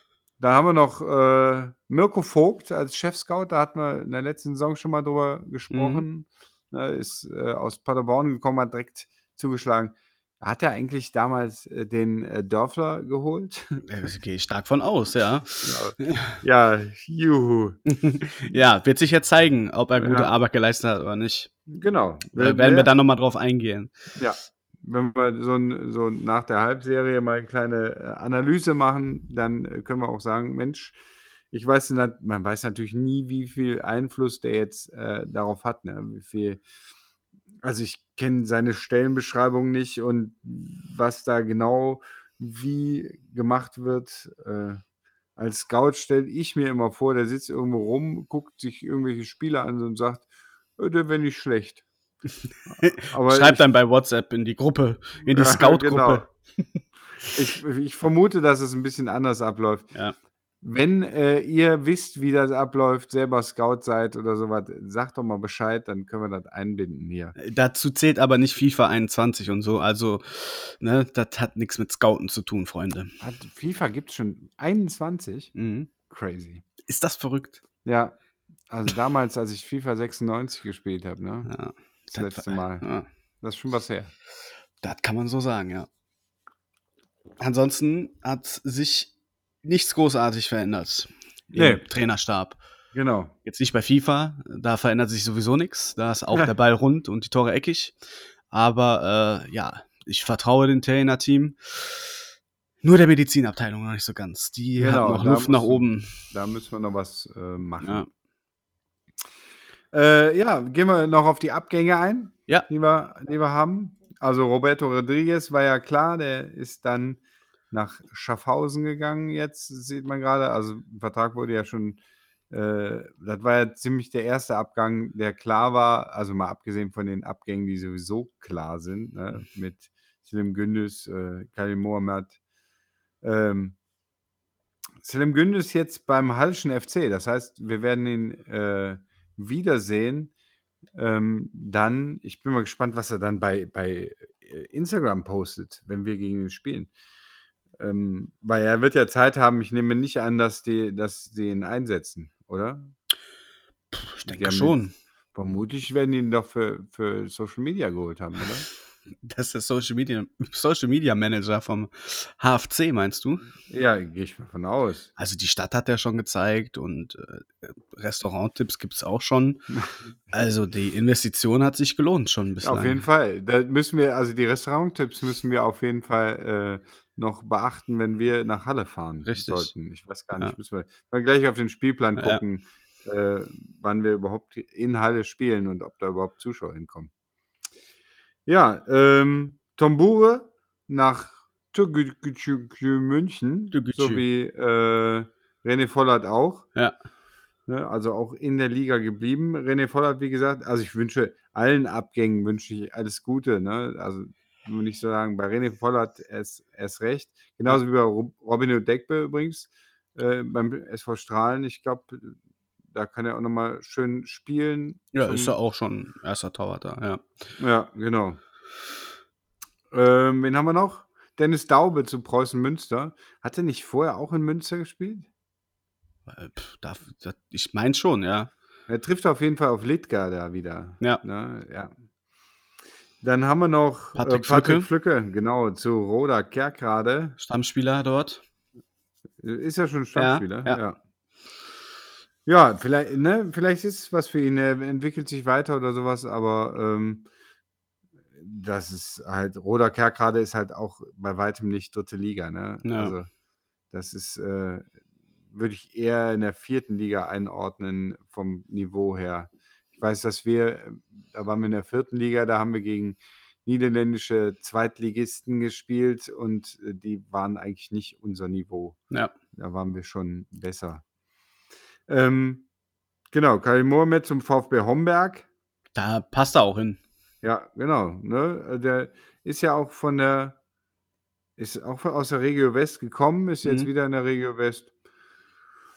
Da haben wir noch äh, Mirko Vogt als Chef-Scout, da hatten wir in der letzten Saison schon mal drüber gesprochen. Mhm. Ne, ist äh, aus Paderborn gekommen, hat direkt zugeschlagen. Hat er eigentlich damals äh, den äh, Dörfler geholt? Da gehe ich stark von aus, ja. Ja, ja juhu. ja, wird sich jetzt zeigen, ob er gute ja. Arbeit geleistet hat oder nicht. Genau. Da werden wir dann nochmal drauf eingehen. Ja, wenn wir so, ein, so nach der Halbserie mal eine kleine äh, Analyse machen, dann äh, können wir auch sagen, Mensch, ich weiß, man weiß natürlich nie, wie viel Einfluss der jetzt äh, darauf hat, ne? wie viel, also ich kenne seine Stellenbeschreibung nicht und was da genau wie gemacht wird. Äh, als Scout stelle ich mir immer vor, der sitzt irgendwo rum, guckt sich irgendwelche Spiele an und sagt, der wäre nicht schlecht. Schreib dann bei WhatsApp in die Gruppe, in die Scout-Gruppe. Genau. Ich, ich, vermute, dass es ein bisschen anders abläuft. Ja. Wenn äh, ihr wisst, wie das abläuft, selber Scout seid oder sowas, sagt doch mal Bescheid, dann können wir das einbinden hier. Äh, dazu zählt aber nicht FIFA 21 und so. Also, ne, das hat nichts mit Scouten zu tun, Freunde. Hat, FIFA gibt es schon 21? Mhm. Crazy. Ist das verrückt? Ja. Also damals, als ich FIFA 96 gespielt habe, ne? Ja. Das letzte Mal. Ja. Das ist schon was her. Das kann man so sagen, ja. Ansonsten hat sich nichts großartig verändert im Nee. Trainerstab. Genau. Jetzt nicht bei FIFA, da verändert sich sowieso nichts. Da ist auch der Ball rund und die Tore eckig. Aber äh, ja, ich vertraue dem Trainerteam. Nur der Medizinabteilung noch nicht so ganz. Die Genau, hat noch Luft nach oben. Da müssen wir noch was äh, machen. Ja. Äh, ja, gehen wir noch auf die Abgänge ein, Ja. die wir, die wir haben. Also Roberto Rodriguez war ja klar, der ist dann nach Schaffhausen gegangen, jetzt sieht man gerade. Also der Vertrag wurde ja schon, äh, das war ja ziemlich der erste Abgang, der klar war, also mal abgesehen von den Abgängen, die sowieso klar sind, ne? mit Selim Gündüz, äh, Kalim Mohamed. Ähm, Selim Gündüz jetzt beim Hallischen FC, das heißt, wir werden ihn äh, wiedersehen. Ähm, dann, ich bin mal gespannt, was er dann bei, bei äh, Instagram postet, wenn wir gegen ihn spielen. Ähm, weil er wird ja Zeit haben, ich nehme nicht an, dass die, dass die ihn einsetzen, oder? Ich denke schon. Vermutlich werden die ihn doch für, für Social Media geholt haben, oder? Das ist der Social Media, Social Media Manager vom HFC, meinst du? Ja, gehe ich mal von aus. Also die Stadt hat er schon gezeigt und äh, Restauranttipps gibt es auch schon. Also die Investition hat sich gelohnt schon bislang. Auf jeden Fall. Da müssen wir, also die Restauranttipps müssen wir auf jeden Fall äh, noch beachten, wenn wir nach Halle fahren Richtig. sollten. Ich weiß gar nicht, Ja. müssen wir mal gleich auf den Spielplan Ja. gucken, äh, wann wir überhaupt in Halle spielen und ob da überhaupt Zuschauer hinkommen. Ja, ähm, Tombure nach Türkgücü München, Türkgücü. sowie äh, René Vollert auch. Ja. Ne, also auch in der Liga geblieben. René Vollert, wie gesagt, also ich wünsche allen Abgängen wünsche ich alles Gute. Ne? Also nur nicht so sagen, bei René Vollert erst, erst recht. Genauso wie bei Rob- Robin Odeckbe übrigens äh, beim SV Strahlen. Ich glaube, da kann er auch nochmal schön spielen. Ja, ist ja auch schon erster Torwart da, ja. ja, genau. Ähm, wen haben wir noch? Dennis Daube zu Preußen Münster. Hat er nicht vorher auch in Münster gespielt? Äh, ich meine schon, ja. Er trifft auf jeden Fall auf Litka da wieder. Ja. Ne? ja. Dann haben wir noch Patrick äh, Patrick Flücke, genau, zu Roda Kerkrade. Stammspieler dort. Ist ja schon Stammspieler. ja. Ja, ja. Vielleicht, ne, vielleicht ist es was für ihn. Er entwickelt sich weiter oder sowas, aber ähm, das ist halt, Roda Kerkrade ist halt auch bei weitem nicht dritte Liga. Ne? Ja. Also, das ist, äh, würde ich eher in der vierten Liga einordnen vom Niveau her. Ich weiß, dass wir, da waren wir in der vierten Liga, da haben wir gegen niederländische Zweitligisten gespielt und äh, die waren eigentlich nicht unser Niveau. Ja. Da waren wir schon besser. Ähm, genau, Karim Mohamed zum VfB Homberg. Da passt er auch hin. Ja, genau. Ne? Der ist ja auch von der, ist auch aus der Regio West gekommen, ist jetzt Mhm. wieder in der Regio West.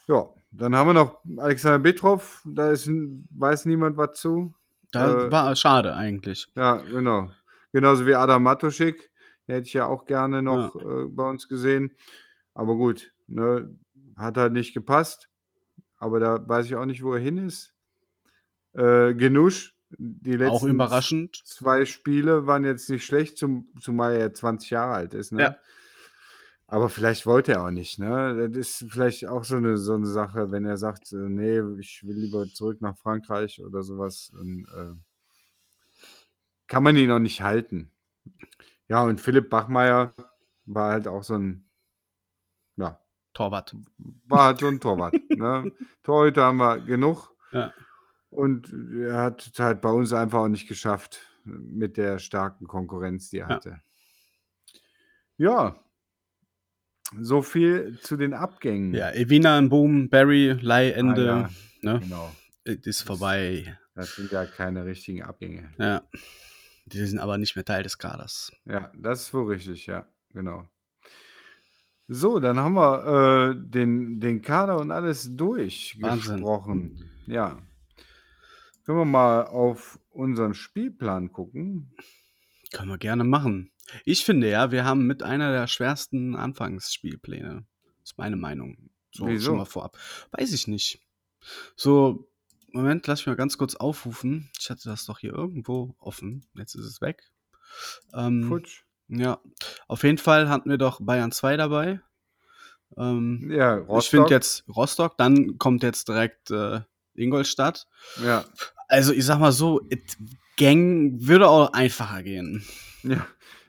Ja, dann haben wir noch Alexander Betroff, da ist, weiß niemand was zu. Da Äh, war schade eigentlich. Ja, genau. Genauso wie Adam Matuschik, den hätte ich ja auch gerne noch äh, bei uns gesehen. Aber gut, ne, hat halt nicht gepasst. Aber da weiß ich auch nicht, wo er hin ist. Äh, Genusch, die letzten Auch überraschend. zwei Spiele waren jetzt nicht schlecht, zum, zumal er 20 Jahre alt ist. Ne? Ja. Aber vielleicht wollte er auch nicht. Ne? Das ist vielleicht auch so eine, so eine Sache, wenn er sagt, äh, nee, ich will lieber zurück nach Frankreich oder sowas. Dann, äh, kann man ihn auch nicht halten. Ja, und Philipp Bachmeier war halt auch so ein, Torwart. war halt ein Torwart. ne? Torhüter haben wir genug. Ja. Und er hat es halt bei uns einfach auch nicht geschafft mit der starken Konkurrenz, die er Ja. hatte. Ja. So viel zu den Abgängen. Ja, Evina im Boom, Barry, Leihende, Ah, ne? Genau. Ist vorbei. Das sind ja keine richtigen Abgänge. Ja. Die sind aber nicht mehr Teil des Kaders. Ja, das ist wohl richtig, ja, genau. So, dann haben wir äh, den, den Kader und alles Wahnsinn. durchgesprochen. Ja. Können wir mal auf unseren Spielplan gucken? Können wir gerne machen. Ich finde ja, wir haben mit einer der schwersten Anfangsspielpläne. Das ist meine Meinung. So, Wieso? schon mal vorab. Weiß ich nicht. So, Moment, lass mich mal ganz kurz aufrufen. Ich hatte das doch hier irgendwo offen. Jetzt ist es weg. Ähm, Futsch. Ja, auf jeden Fall hatten wir doch Bayern 2 dabei. Ähm, Ja, ich Rostock. finde jetzt Rostock, dann kommt jetzt direkt äh, Ingolstadt. Ja, Also ich sag mal so, it Gang würde auch einfacher gehen. ja,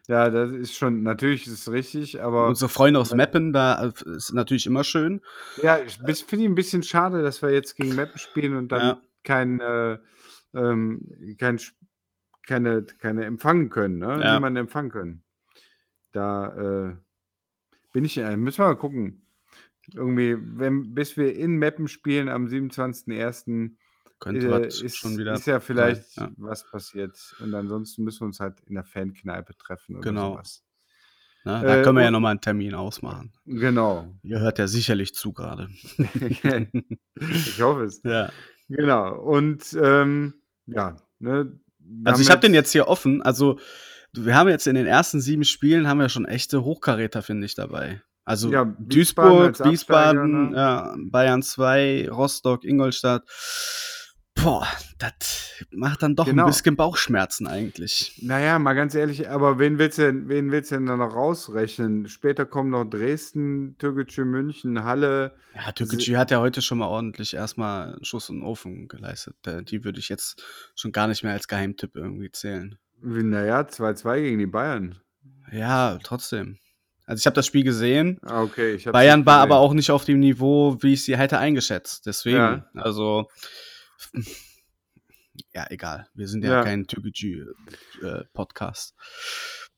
ja, das ist schon, natürlich ist es richtig, aber Unsere Freunde aus Meppen, da äh, ist natürlich immer schön. ja, ich finde ich ein bisschen schade, dass wir jetzt gegen Meppen spielen und dann Ja. kein, äh, ähm, kein, keine, keine empfangen können, ne? Ja. Niemanden empfangen können. Da äh, bin ich, äh, müssen wir mal gucken. Irgendwie, wenn, bis wir in Meppen spielen am 27.01. Könnte äh, ist, schon wieder. ist ja vielleicht ja. was passiert. Und ansonsten müssen wir uns halt in der Fankneipe treffen oder Genau. sowas. Ne? Da Äh, können wir ja nochmal einen Termin ausmachen. Genau. Ihr hört ja sicherlich zu gerade. ich hoffe es. ja. Genau. Und ähm, ja, ne, Also ich habe den jetzt hier offen. Also wir haben jetzt in den ersten sieben Spielen haben wir schon echte Hochkaräter, finde ich, dabei. Also Ja, Wiesbaden Duisburg, als Absteiger, Wiesbaden, ne? ja, Bayern 2, Rostock, Ingolstadt. Boah, das macht dann doch Genau. ein bisschen Bauchschmerzen eigentlich. Naja, mal ganz ehrlich, aber wen willst du denn, wen willst du denn da noch rausrechnen? Später kommen noch Dresden, Türkgücü München, Halle. Ja, Türkgücü hat ja heute schon mal ordentlich erstmal einen Schuss in den Ofen geleistet. Die würde ich jetzt schon gar nicht mehr als Geheimtipp irgendwie zählen. Naja, 2-2 gegen die Bayern. Ja, trotzdem. Also ich habe das Spiel gesehen. Ah, okay. Ich Bayern war aber auch nicht auf dem Niveau, wie ich sie hätte eingeschätzt. Deswegen, Ja. also ja, egal. Wir sind ja, Ja. kein Türkgücü-Podcast.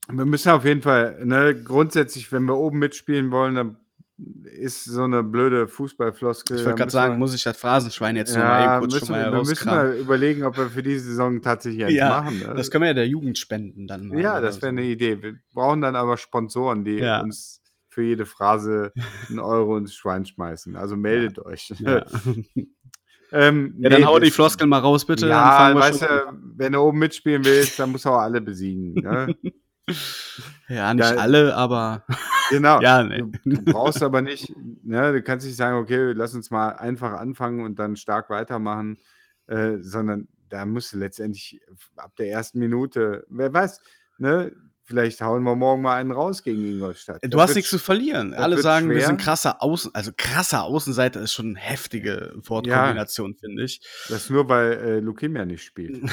Wir müssen auf jeden Fall, ne, grundsätzlich, wenn wir oben mitspielen wollen, dann ist so eine blöde Fußballfloskel. ich wollte gerade sagen, wir- muss ich das Phrasenschwein jetzt noch mal ja, eben kurz müssen, schon mal wir, wir müssen mal überlegen, ob wir für diese Saison tatsächlich eins Ja, machen. Ne? Das können wir ja der Jugend spenden dann mal. ja, das wäre so. eine Idee. Wir brauchen dann aber Sponsoren, die Ja. uns für jede Phrase einen Euro ins Schwein schmeißen. Also meldet euch. Ja. ähm, ja, dann nee, hau die Floskel mal raus, bitte. Ja, weißt du, wenn du oben mitspielen willst, dann musst du auch alle besiegen. Ne? Ja, nicht Ja. alle, aber Genau. ja, nee. Du, du brauchst aber nicht, ne, du kannst nicht sagen, okay, lass uns mal einfach anfangen und dann stark weitermachen, äh, sondern da musst du letztendlich ab der ersten Minute, wer weiß, ne, vielleicht hauen wir morgen mal einen raus gegen Ingolstadt. Du Das hast nichts zu verlieren. Alle sagen, wir schwer. sind krasser Außen, also krasser Außenseiter ist schon eine heftige Wortkombination, finde ich. Das nur, weil äh, Lukemia nicht spielt.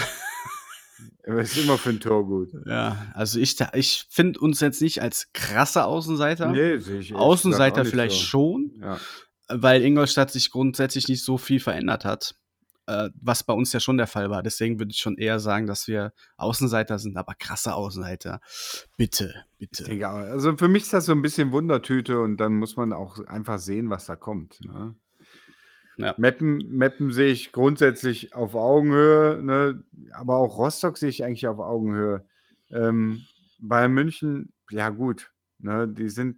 Er ist immer für ein Tor gut. Ja, also ich, ich finde uns jetzt nicht als krasser Außenseiter. Nee, ich Außenseiter vielleicht so. schon, Ja. weil Ingolstadt sich grundsätzlich nicht so viel verändert hat, äh, was bei uns ja schon der Fall war. Deswegen würde ich schon eher sagen, dass wir Außenseiter sind, aber krasse Außenseiter. Bitte, bitte. Egal. Also für mich ist das so ein bisschen Wundertüte und dann muss man auch einfach sehen, was da kommt. Ne? Ja. Meppen, Meppen sehe ich grundsätzlich auf Augenhöhe, ne? aber auch Rostock sehe ich eigentlich auf Augenhöhe. Ähm, Bayern München, ja gut, ne? die sind,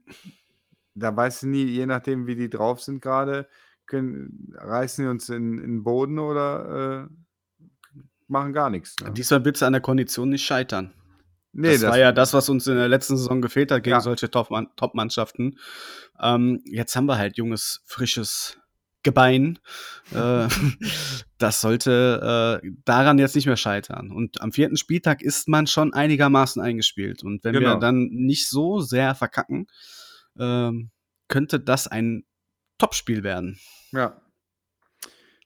da weißt du nie, je nachdem, wie die drauf sind gerade, reißen die uns in, in den Boden oder äh, machen gar nichts. Ne? Diesmal wird es an der Kondition nicht scheitern. Nee, das, war ja das, was uns in der letzten Saison gefehlt hat gegen Ja. solche Top-Mann- Top-Mannschaften. ähm, jetzt haben wir halt junges, frisches Gebein. äh, das sollte äh, daran jetzt nicht mehr scheitern. Und am vierten Spieltag ist man schon einigermaßen eingespielt. Und wenn wir Genau. dann nicht so sehr verkacken, ähm, könnte das ein Topspiel werden. Ja.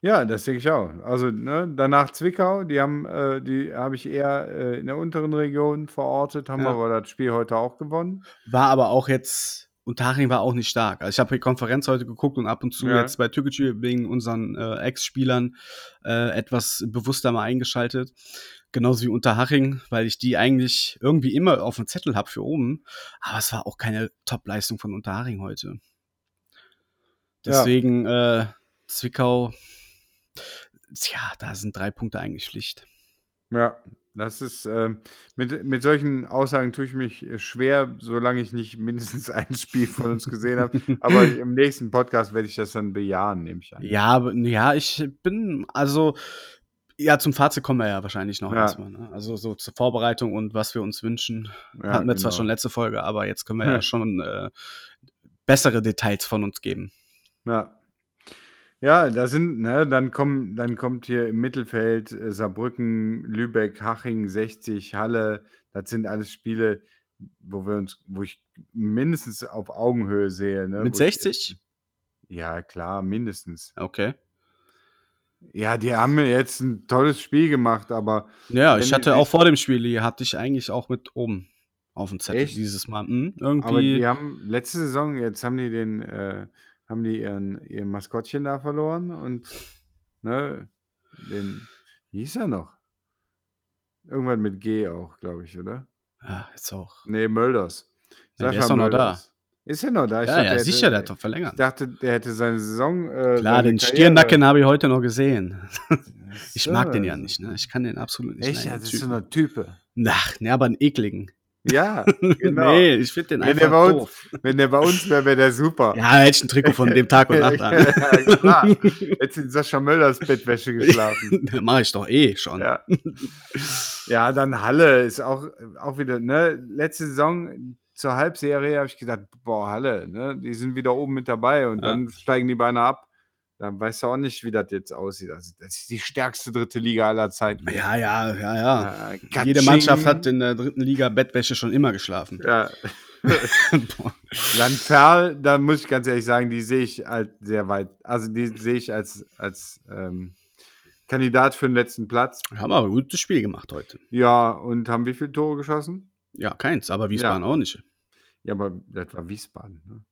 Ja, das denke ich auch. Also ne, danach Zwickau, die haben, äh, die habe ich eher äh, in der unteren Region verortet, haben Ja. aber das Spiel heute auch gewonnen. War aber auch jetzt, Unterhaching war auch nicht stark. Also ich habe die Konferenz heute geguckt und ab und zu Ja. jetzt bei Türkgücü wegen unseren äh, Ex-Spielern äh, etwas bewusster mal eingeschaltet. Genauso wie Unterhaching, weil ich die eigentlich irgendwie immer auf dem Zettel habe für oben. Aber es war auch keine Top-Leistung von Unterhaching heute. Deswegen äh, Zwickau, tja, da sind drei Punkte eigentlich Pflicht. Ja, das ist, ähm, mit, mit solchen Aussagen tue ich mich schwer, solange ich nicht mindestens ein Spiel von uns gesehen habe. Aber im nächsten Podcast werde ich das dann bejahen, nehme ich an. Ja, ja, ich bin, also, ja, zum Fazit kommen wir ja wahrscheinlich noch ja. erstmal. Ne? Also so zur Vorbereitung und was wir uns wünschen. Ja, Hatten wir genau. zwar schon letzte Folge, aber jetzt können wir ja schon äh, bessere Details von uns geben. Ja. Ja, da sind, ne, dann kommen, dann kommt hier im Mittelfeld äh, Saarbrücken, Lübeck, Haching, 60, Halle. Das sind alles Spiele, wo wir uns, wo ich mindestens auf Augenhöhe sehe. Ne? Mit 60? Ich, ja, klar, mindestens. Okay. Ja, die haben mir jetzt ein tolles Spiel gemacht, aber. Ja, ich hatte auch vor dem Spiel, die hatte ich eigentlich auch mit oben auf dem Zettel echt? dieses Mal. Hm, irgendwie. Aber die haben letzte Saison, jetzt haben die den, äh, haben die ihren, ihr Maskottchen da verloren und ne, den, wie hieß er noch? Irgendwann mit G auch, glaube ich, oder? Ja, jetzt auch. Nee, Mölders. Ja, der ist doch noch da. Ist er noch da? Ich ja, dachte, ja, sicher, hätte, der hat doch verlängert. Ich dachte, der hätte seine Saison. Äh, Klar, den Stirnacken habe ich heute noch gesehen. ich mag den ja nicht, ne? Ich kann den absolut nicht. Echt? Ja, das ist so ein Type. Ach, ne, aber einen ekligen. Ja, genau. nee, ich finde den wenn einfach doof. Uns, wenn der bei uns wäre, wäre der super. Ja, hätte ich ein Trikot von dem Tag und Nacht an. ja, klar. Hätte in Sascha Möllers Bettwäsche geschlafen. Mache ich doch eh schon. Ja. ja, dann Halle ist auch, auch wieder, ne, letzte Saison zur Halbserie habe ich gedacht, boah, Halle, ne, die sind wieder oben mit dabei und ja. dann steigen die beinahe ab. Dann weißt du auch nicht, wie das jetzt aussieht. Also, das ist die stärkste dritte Liga aller Zeiten. Ja, ja, ja, ja. Äh, Jede Mannschaft hat in der dritten Liga Bettwäsche schon immer geschlafen. Ja. Landperl, da muss ich ganz ehrlich sagen, die sehe ich halt sehr weit. Also die sehe ich als, als ähm, Kandidat für den letzten Platz. Haben aber ein gutes Spiel gemacht heute. Ja, und haben wie viele Tore geschossen? Ja, keins, aber Wiesbaden ja. auch nicht. Ja, aber das war Wiesbaden. Ne?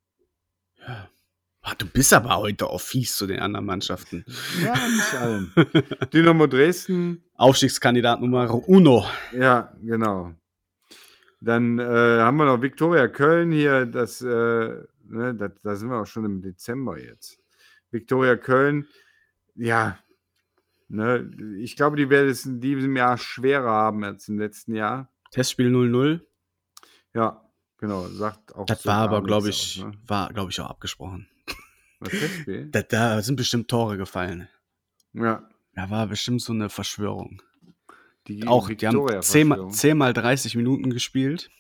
Ja. Oh, du bist aber heute auch fies zu den anderen Mannschaften. Ja, nicht allen. Dynamo Dresden. Aufstiegskandidat Nummer uno. Ja, genau. Dann äh, haben wir noch Viktoria Köln hier. Das, äh, ne, das, da sind wir auch schon im Dezember jetzt. Viktoria Köln, ja, ne, ich glaube, die werden es in diesem Jahr schwerer haben als im letzten Jahr. Testspiel 0-0. Ja, genau. Sagt auch. Das so war aber, glaube ich, ne? war, glaube ich, auch abgesprochen. Testspiel? Da, da sind bestimmt Tore gefallen. Ja. Da war bestimmt so eine Verschwörung. Die auch, die haben 10 mal, 10 mal 30 Minuten gespielt.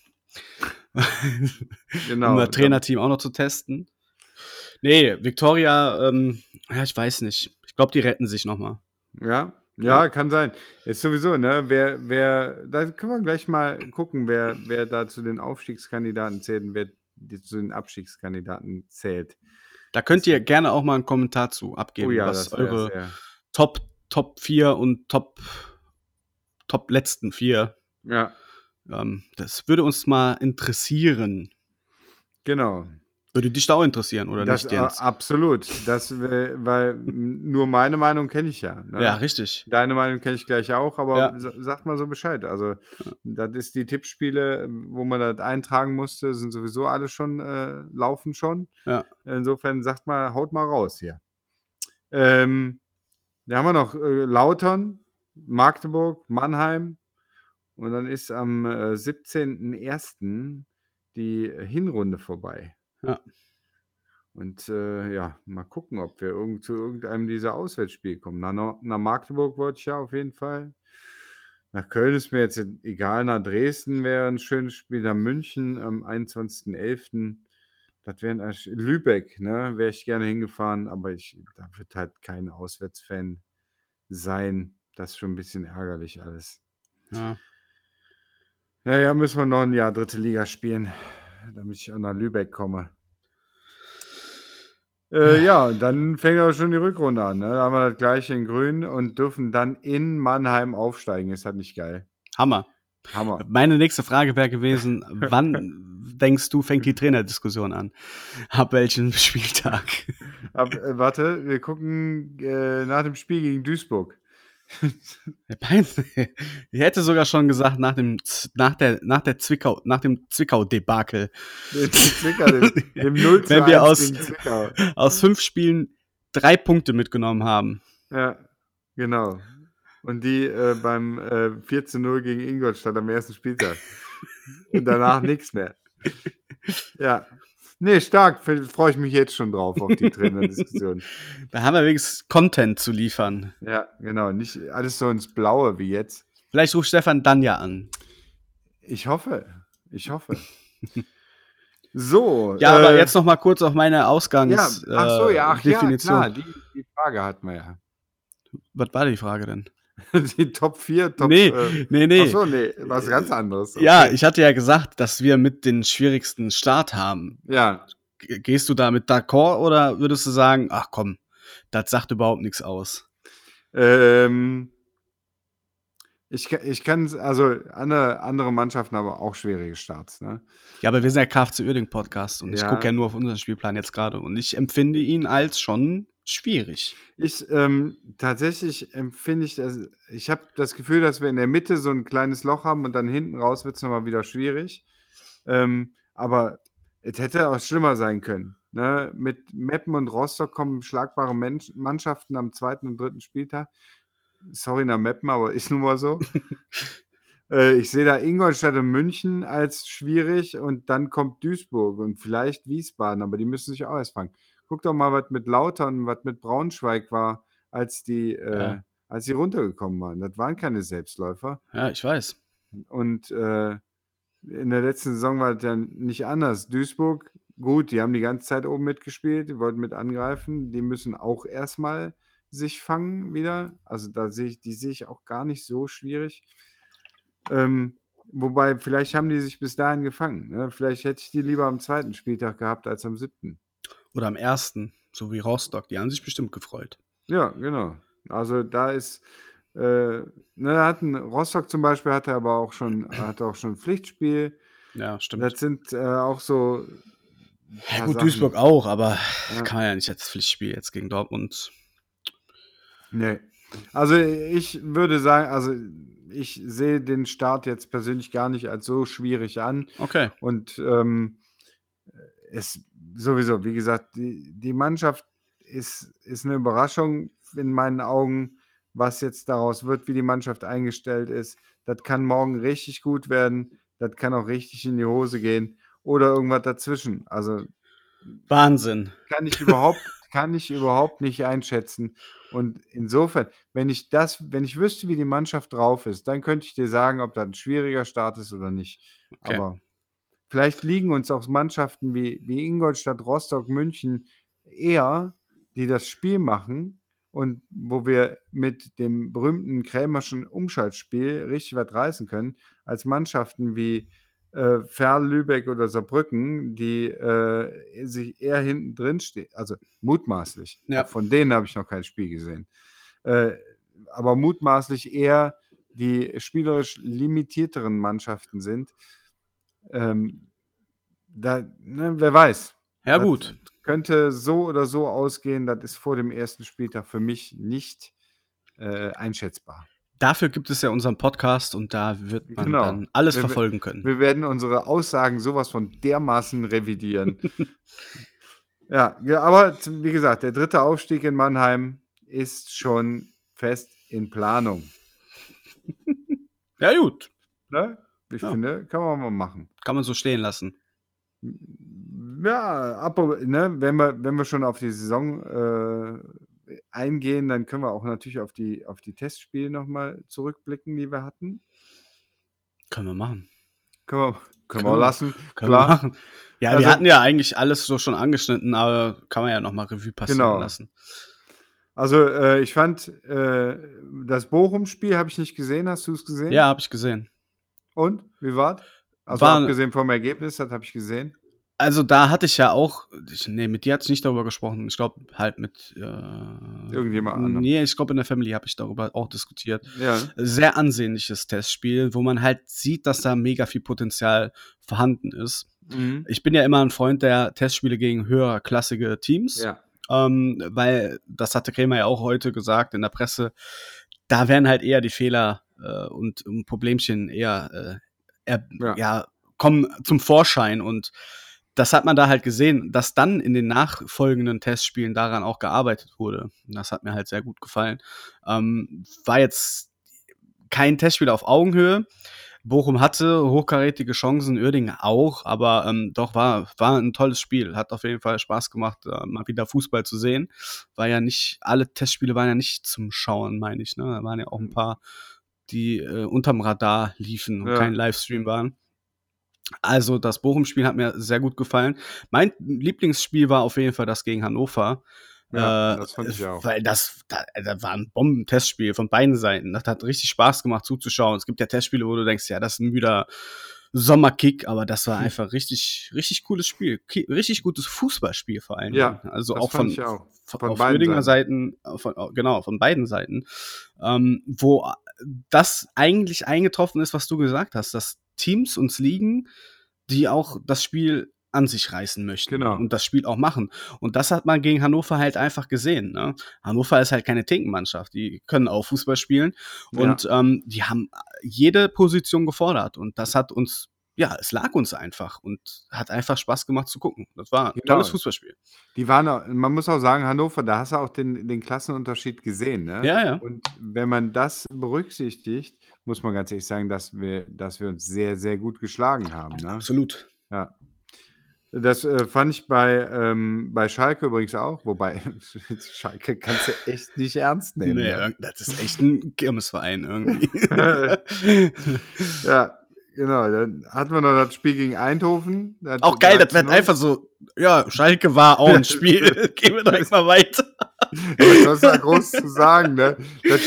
genau. um das Trainerteam auch noch zu testen. Nee, Victoria, ähm, ja, ich weiß nicht. Ich glaube, die retten sich nochmal. Ja, ja, kann sein. Ist sowieso, ne? Wer, wer, da können wir gleich mal gucken, wer, wer da zu den Aufstiegskandidaten zählt und wer zu den Abstiegskandidaten zählt. Da könnt ihr gerne auch mal einen Kommentar zu abgeben, oh ja, was eure. Top, Top 4 und Top, Top letzten 4. Ja. Ähm, das würde uns mal interessieren. Genau. Würde dich da auch interessieren, oder das, nicht, Jens? Absolut. Das, weil nur meine Meinung kenne ich ja. Ne? Ja, richtig. Deine Meinung kenne ich gleich auch, aber ja. sag mal so Bescheid. Also, das ist die Tippspiele, wo man das eintragen musste, sind sowieso alle schon, äh, laufen schon. Ja. Insofern sagt mal, haut mal raus hier. Ähm, da haben wir noch äh, Lautern, Magdeburg, Mannheim. Und dann ist am äh, 17.01. die Hinrunde vorbei. Ja. Und äh, ja, mal gucken, ob wir irgend, zu irgendeinem dieser Auswärtsspiele kommen. Nach, nach Magdeburg wollte ich ja auf jeden Fall. Nach Köln ist mir jetzt egal. Nach Dresden wäre ein schönes Spiel. Nach München am 21.11. Das wäre Lübeck, ne? Wäre ich gerne hingefahren, aber ich, da wird halt kein Auswärtsfan sein. Das ist schon ein bisschen ärgerlich alles. Ja. Naja, müssen wir noch ein Jahr dritte Liga spielen, damit ich auch nach Lübeck komme. Äh, ja, dann fängt aber schon die Rückrunde an. Ne? Da haben wir das gleiche in Grün und dürfen dann in Mannheim aufsteigen. Ist halt nicht geil. Hammer. Hammer. Meine nächste Frage wäre gewesen: Wann denkst du, fängt die Trainerdiskussion an? Ab welchem Spieltag? Ab, äh, warte, wir gucken äh, nach dem Spiel gegen Duisburg. Ich hätte sogar schon gesagt, nach dem, nach der, nach der Zwickau, nach dem Zwickau-Debakel. Zwickau, dem, dem 0 Wenn wir aus, aus fünf Spielen drei Punkte mitgenommen haben. Ja, genau. und die äh, beim äh, 4 zu 0 gegen Ingolstadt am ersten Spieltag. und danach nichts mehr. Ja. Nee, stark. Freue ich mich jetzt schon drauf auf die Trainerdiskussion. Da haben wir wenigstens Content zu liefern. Ja, genau. Nicht alles so ins Blaue wie jetzt. Vielleicht ruft Stefan dann ja an. Ich hoffe. Ich hoffe. So. Ja, äh, aber jetzt noch mal kurz auf meine Ausgangs. Ja, ach so, ja, ach, Definition. ja, klar, die, die Frage hatten wir ja. Was war die Frage denn? Die Top 4, Top Nee, äh, nee, nee. Achso, nee, was ganz anderes. Okay. Ja, ich hatte ja gesagt, dass wir mit den schwierigsten Start haben. Ja. Gehst du da mit d'accord oder würdest du sagen, ach komm, das sagt überhaupt nichts aus? Ähm, ich, ich kann, also andere, andere Mannschaften haben auch schwierige Starts. Ne? Ja, aber wir sind ja KFC Uerding Podcast und ja. ich gucke ja nur auf unseren Spielplan jetzt gerade und ich empfinde ihn als schon schwierig. Ich ähm, tatsächlich empfinde ich das, ich habe das Gefühl, dass wir in der Mitte so ein kleines Loch haben und dann hinten raus wird es nochmal wieder schwierig. Ähm, aber es hätte auch schlimmer sein können. Ne? Mit Meppen und Rostock kommen schlagbare Mensch Mannschaften am zweiten und dritten Spieltag sorry nach Meppen, aber ist nun mal so. äh, ich sehe da Ingolstadt und München als schwierig und dann kommt Duisburg und vielleicht Wiesbaden, aber die müssen sich auch erst fangen. Guck doch mal, was mit Lautern, was mit Braunschweig war, als die, äh, ja. als sie runtergekommen waren. Das waren keine Selbstläufer. Ja, ich weiß. Und äh, in der letzten Saison war das ja nicht anders. Duisburg, gut, die haben die ganze Zeit oben mitgespielt, die wollten mit angreifen. Die müssen auch erstmal sich fangen wieder. Also da sehe ich, die sehe ich auch gar nicht so schwierig. Ähm, wobei, vielleicht haben die sich bis dahin gefangen. Ne? Vielleicht hätte ich die lieber am zweiten Spieltag gehabt als am siebten. Oder am ersten, so wie Rostock. Die haben sich bestimmt gefreut. Ja, genau. Also da ist, äh, ne, hatten, Rostock zum Beispiel hatte aber auch schon, hatte auch schon ein Pflichtspiel. Ja, stimmt. Das sind äh, auch so. Ja, gut, Sachen. Duisburg auch, aber ja. kann man ja nicht als Pflichtspiel jetzt gegen Dortmund Nee. Also ich würde sagen, also ich sehe den Start jetzt persönlich gar nicht als so schwierig an. Okay. Und ähm, es sowieso, wie gesagt, die, die Mannschaft ist, ist eine Überraschung in meinen Augen, was jetzt daraus wird, wie die Mannschaft eingestellt ist. Das kann morgen richtig gut werden, das kann auch richtig in die Hose gehen oder irgendwas dazwischen. Also Wahnsinn. Kann ich überhaupt, kann ich überhaupt nicht einschätzen. Und insofern, wenn ich das, wenn ich wüsste, wie die Mannschaft drauf ist, dann könnte ich dir sagen, ob das ein schwieriger Start ist oder nicht. Okay. Aber vielleicht liegen uns auch Mannschaften wie, wie Ingolstadt, Rostock, München eher, die das Spiel machen und wo wir mit dem berühmten Krämerschen Umschaltspiel richtig was reißen können, als Mannschaften wie äh, Ferl, Lübeck oder Saarbrücken, die äh, sich eher hinten drin stehen, also mutmaßlich. Ja. Von denen habe ich noch kein Spiel gesehen. Äh, aber mutmaßlich eher die spielerisch limitierteren Mannschaften sind. Ähm, da, ne, wer weiß. Ja, gut. Könnte so oder so ausgehen, das ist vor dem ersten Spieltag für mich nicht äh, einschätzbar. Dafür gibt es ja unseren Podcast und da wird man genau. dann alles wir, verfolgen können. Wir werden unsere Aussagen sowas von dermaßen revidieren. ja, ja, aber wie gesagt, der dritte Aufstieg in Mannheim ist schon fest in Planung. ja, gut. Ne? Ich ja. finde, kann man mal machen. Kann man so stehen lassen. Ja, ab, ne, wenn, wir, wenn wir schon auf die Saison äh, eingehen, dann können wir auch natürlich auf die, auf die Testspiele nochmal zurückblicken, die wir hatten. Können wir machen. Können wir, können, können wir lassen. Können Klar. wir machen. Ja, also, wir hatten ja eigentlich alles so schon angeschnitten, aber kann man ja nochmal Revue passieren genau. lassen. Also äh, ich fand, äh, das Bochum-Spiel habe ich nicht gesehen. Hast du es gesehen? Ja, habe ich gesehen. Und? Wie war's? Also War, abgesehen vom Ergebnis, das habe ich gesehen. Also da hatte ich ja auch, ich, nee, mit dir hatte ich nicht darüber gesprochen. Ich glaube halt mit äh, irgendjemand anderem. Nee, ich glaube in der Family habe ich darüber auch diskutiert. Ja. Sehr ansehnliches Testspiel, wo man halt sieht, dass da mega viel Potenzial vorhanden ist. Mhm. Ich bin ja immer ein Freund der Testspiele gegen höherklassige Teams. Ja. Ähm, weil, das hatte Krämer ja auch heute gesagt in der Presse, da werden halt eher die Fehler äh, und Problemchen eher, äh, eher ja. ja, kommen zum Vorschein und das hat man da halt gesehen, dass dann in den nachfolgenden Testspielen daran auch gearbeitet wurde. Das hat mir halt sehr gut gefallen. Ähm, war jetzt kein Testspiel auf Augenhöhe. Bochum hatte hochkarätige Chancen, Uerdingen auch, aber ähm, doch war, war ein tolles Spiel. Hat auf jeden Fall Spaß gemacht, äh, mal wieder Fußball zu sehen. War ja nicht, alle Testspiele waren ja nicht zum Schauen, meine ich. Ne? Da waren ja auch ein paar, die äh, unterm Radar liefen und ja. kein Livestream waren. Also das Bochum-Spiel hat mir sehr gut gefallen. Mein Lieblingsspiel war auf jeden Fall das gegen Hannover. Ja, äh, das fand ich auch. Weil das, da, da war ein Bombentestspiel von beiden Seiten. Das hat richtig Spaß gemacht zuzuschauen. Es gibt ja Testspiele, wo du denkst, ja, das ist ein müder Sommerkick, aber das war einfach richtig, richtig cooles Spiel. Richtig gutes Fußballspiel vor allem. Ja, also auch von, auch. von, von beiden Seiten, Seiten von, genau, von beiden Seiten. Ähm, wo das eigentlich eingetroffen ist, was du gesagt hast, dass Teams uns liegen, die auch das Spiel an sich reißen möchten genau. und das Spiel auch machen. Und das hat man gegen Hannover halt einfach gesehen. Ne? Hannover ist halt keine Tinkenmannschaft, die können auch Fußball spielen und ja. ähm, die haben jede Position gefordert und das hat uns ja, es lag uns einfach und hat einfach Spaß gemacht zu gucken. Das war ein genau. tolles Fußballspiel. Die waren, man muss auch sagen, Hannover, da hast du auch den, den Klassenunterschied gesehen. Ne? Ja, ja. Und wenn man das berücksichtigt, muss man ganz ehrlich sagen, dass wir, dass wir uns sehr, sehr gut geschlagen haben. Ne? Absolut. Ja. Das äh, fand ich bei, ähm, bei Schalke übrigens auch, wobei Schalke kannst du echt nicht ernst nehmen. Nee, ne? das ist echt ein Kirmesverein irgendwie. ja, genau. Dann hatten wir noch das Spiel gegen Einthofen. Auch geil, das wird einfach so, ja, Schalke war auch ein Spiel. Gehen wir direkt mal weiter. das ist ja groß zu sagen, ne? Das,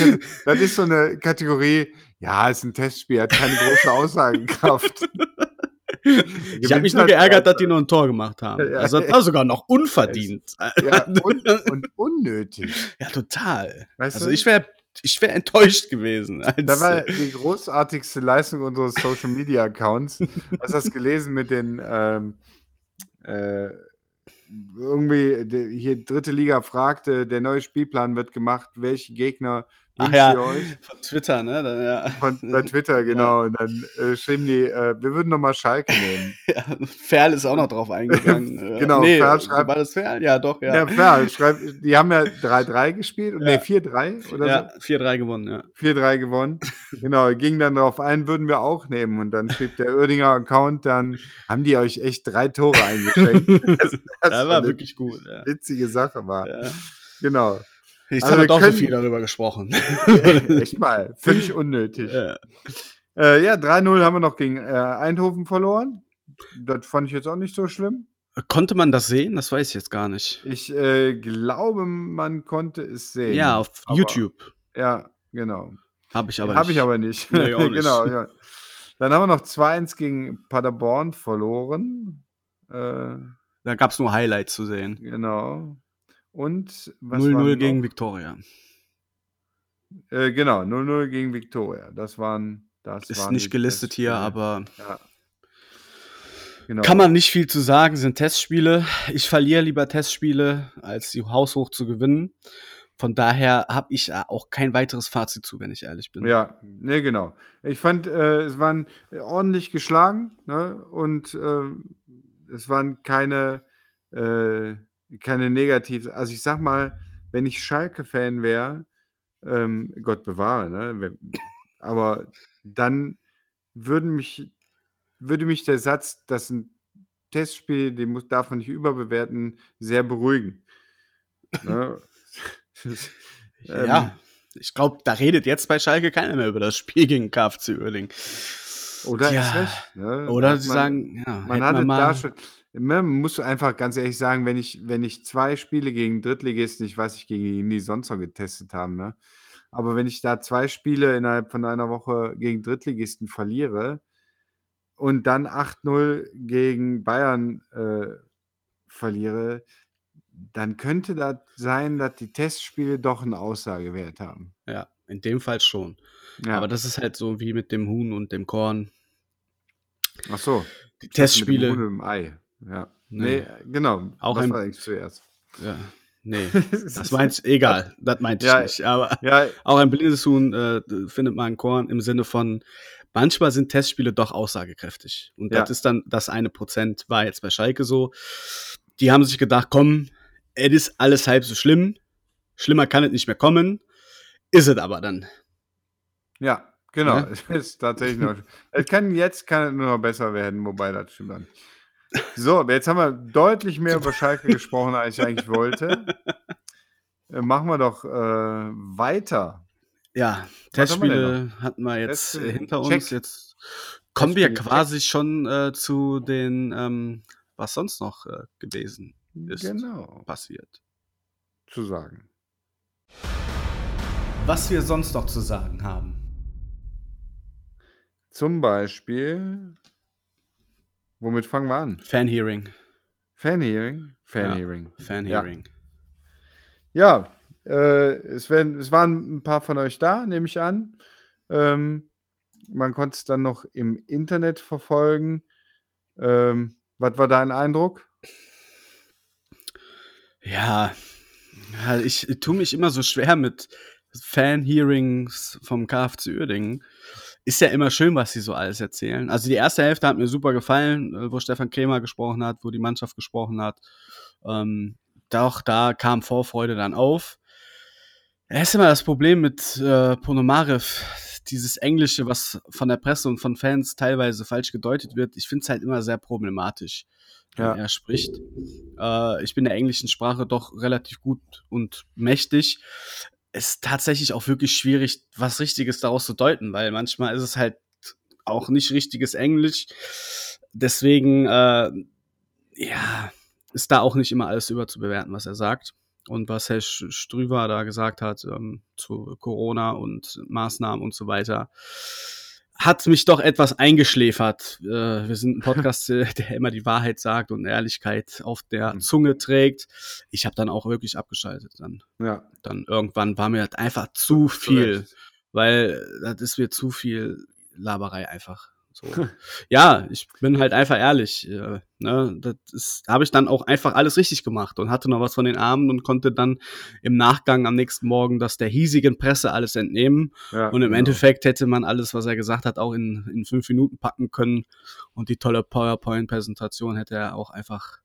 das ist so eine Kategorie, ja, ist ein Testspiel, hat keine große Aussagekraft. Ich habe mich nur geärgert, dass die noch ein Tor gemacht haben. Ja, also das war sogar noch unverdient. Ja, und, und unnötig. Ja, total. Weißt also du? ich wäre ich wäre enttäuscht gewesen. Da war die großartigste Leistung unseres Social Media Accounts. Hast du das gelesen mit den ähm, äh, irgendwie hier dritte Liga fragte, der neue Spielplan wird gemacht, welche Gegner Ach ja, von Twitter, ne? Dann, ja. Von, bei Twitter, genau. Ja. Und dann äh, schrieben die, äh, wir würden nochmal Schalke nehmen. ja, Ferl ist auch noch drauf eingegangen. genau, nee, Ferl schreibt. War das Ferl? Ja, doch, ja. Ja, Ferl schreibt, die haben ja 3-3 gespielt, ja. nee, 4-3 oder ja, so. 4-3 gewonnen, ja. 4-3 gewonnen. genau, ging dann darauf ein, würden wir auch nehmen. Und dann schrieb der Oerdinger Account, dann haben die euch echt drei Tore eingeschenkt. das, das, das war wirklich gut. Witzige Sache war. Genau. Jetzt also haben wir doch können, so viel darüber gesprochen. Echt mal, völlig unnötig. Ja, äh, ja 3-0 haben wir noch gegen äh, Eindhoven verloren. Das fand ich jetzt auch nicht so schlimm. Konnte man das sehen? Das weiß ich jetzt gar nicht. Ich äh, glaube, man konnte es sehen. Ja, auf aber, YouTube. Ja, genau. Habe ich aber Hab nicht. Habe ich aber nicht. Nee, nicht. genau, ja. Dann haben wir noch 2-1 gegen Paderborn verloren. Äh, da gab es nur Highlights zu sehen. Genau. Und was 0-0 gegen Viktoria. Äh, genau, 0-0 gegen Viktoria. Das waren. Das Ist waren nicht gelistet hier, aber. Ja. Genau. Kann man nicht viel zu sagen, sind Testspiele. Ich verliere lieber Testspiele, als die haushoch zu gewinnen. Von daher habe ich auch kein weiteres Fazit zu, wenn ich ehrlich bin. Ja, ne, genau. Ich fand, äh, es waren ordentlich geschlagen ne? und äh, es waren keine äh, keine negativ also ich sag mal, wenn ich Schalke-Fan wäre, ähm, Gott bewahre, ne? Aber dann würden mich, würde mich der Satz, dass ein Testspiel, den muss, darf man nicht überbewerten, sehr beruhigen. Ne? ja, ähm, ich glaube, da redet jetzt bei Schalke keiner mehr über das Spiel gegen KFC Uerdingen. Oder ja. ist recht. Ne? Oder sie sagen, ja, man hatte da schon, man muss einfach ganz ehrlich sagen, wenn ich, wenn ich zwei Spiele gegen Drittligisten, ich weiß nicht, gegen die sonst noch getestet haben, ne? aber wenn ich da zwei Spiele innerhalb von einer Woche gegen Drittligisten verliere und dann 8-0 gegen Bayern äh, verliere, dann könnte das sein, dass die Testspiele doch einen Aussagewert haben. Ja, in dem Fall schon. Ja. Aber das ist halt so wie mit dem Huhn und dem Korn. Ach so. Die Testspiele. Mit dem Huhn und dem Ei. Ja. Nee, nee genau. Auch das ein, war eigentlich zuerst. Ja. Nee, das meint egal, das meinte ich ja, nicht. Aber ja. auch ein blindes Huhn äh, findet man ein Korn im Sinne von, manchmal sind Testspiele doch aussagekräftig. Und ja. das ist dann das eine Prozent, war jetzt bei Schalke so. Die haben sich gedacht, komm, es ist alles halb so schlimm. Schlimmer kann es nicht mehr kommen. Ist es aber dann. Ja, Genau, es ist tatsächlich noch. Es kann jetzt kann es nur noch besser werden, wobei das stimmt dann. So, jetzt haben wir deutlich mehr über Schalke gesprochen, als ich eigentlich wollte. Äh, machen wir doch äh, weiter. Ja, wir Testspiele hatten wir jetzt äh, hinter check. uns. Jetzt kommen wir Testspiele, check. quasi schon äh, zu den, ähm, was sonst noch äh, gewesen ist, Genau, passiert. zu sagen. Was wir sonst noch zu sagen haben. Zum Beispiel, womit fangen wir an? Fanhearing. Fanhearing? Fanhearing. Fanhearing. Ja, äh, es, werden, es waren ein paar von euch da, nehme ich an. Ähm, man konnte es dann noch im Internet verfolgen. Ähm, was war dein Eindruck? Ja, ja ich, ich tue mich immer so schwer mit Fan-Hearings vom KFC Uerdingen. Ist ja immer schön, was sie so alles erzählen. Also die erste Hälfte hat mir super gefallen, äh, wo Stefan Krämer gesprochen hat, wo die Mannschaft gesprochen hat. Ähm, doch, da kam Vorfreude dann auf. Es ist immer das Problem mit äh, Ponomarev, dieses Englische, was von der Presse und von Fans teilweise falsch gedeutet wird. Ich finde es halt immer sehr problematisch, wenn Ja. er spricht. Äh, ich bin der englischen Sprache doch relativ gut und mächtig. Ist tatsächlich auch wirklich schwierig, was Richtiges daraus zu deuten, weil manchmal ist es halt auch nicht richtiges Englisch. Deswegen, äh, ja, ist da auch nicht immer alles überzubewerten, was er sagt. Und was Herr Strüver da gesagt hat ähm, zu Corona und Maßnahmen und so weiter, hat mich doch etwas eingeschläfert. Äh, wir sind ein Podcast, äh, der immer die Wahrheit sagt und Ehrlichkeit auf der Mhm. Zunge trägt. Ich habe dann auch wirklich abgeschaltet. Dann, Ja, dann irgendwann war mir das einfach zu viel, weil das ist mir zu viel Laberei einfach. So. ja, ich bin halt einfach ehrlich. Äh, ne? Das ist- habe ich dann auch einfach alles richtig gemacht und hatte noch was von den Armen und konnte dann im Nachgang am nächsten Morgen das der hiesigen Presse alles entnehmen. Ja, Und im genau. Endeffekt hätte man alles, was er gesagt hat, auch in, in fünf Minuten packen können. Und die tolle PowerPoint-Präsentation hätte er auch einfach.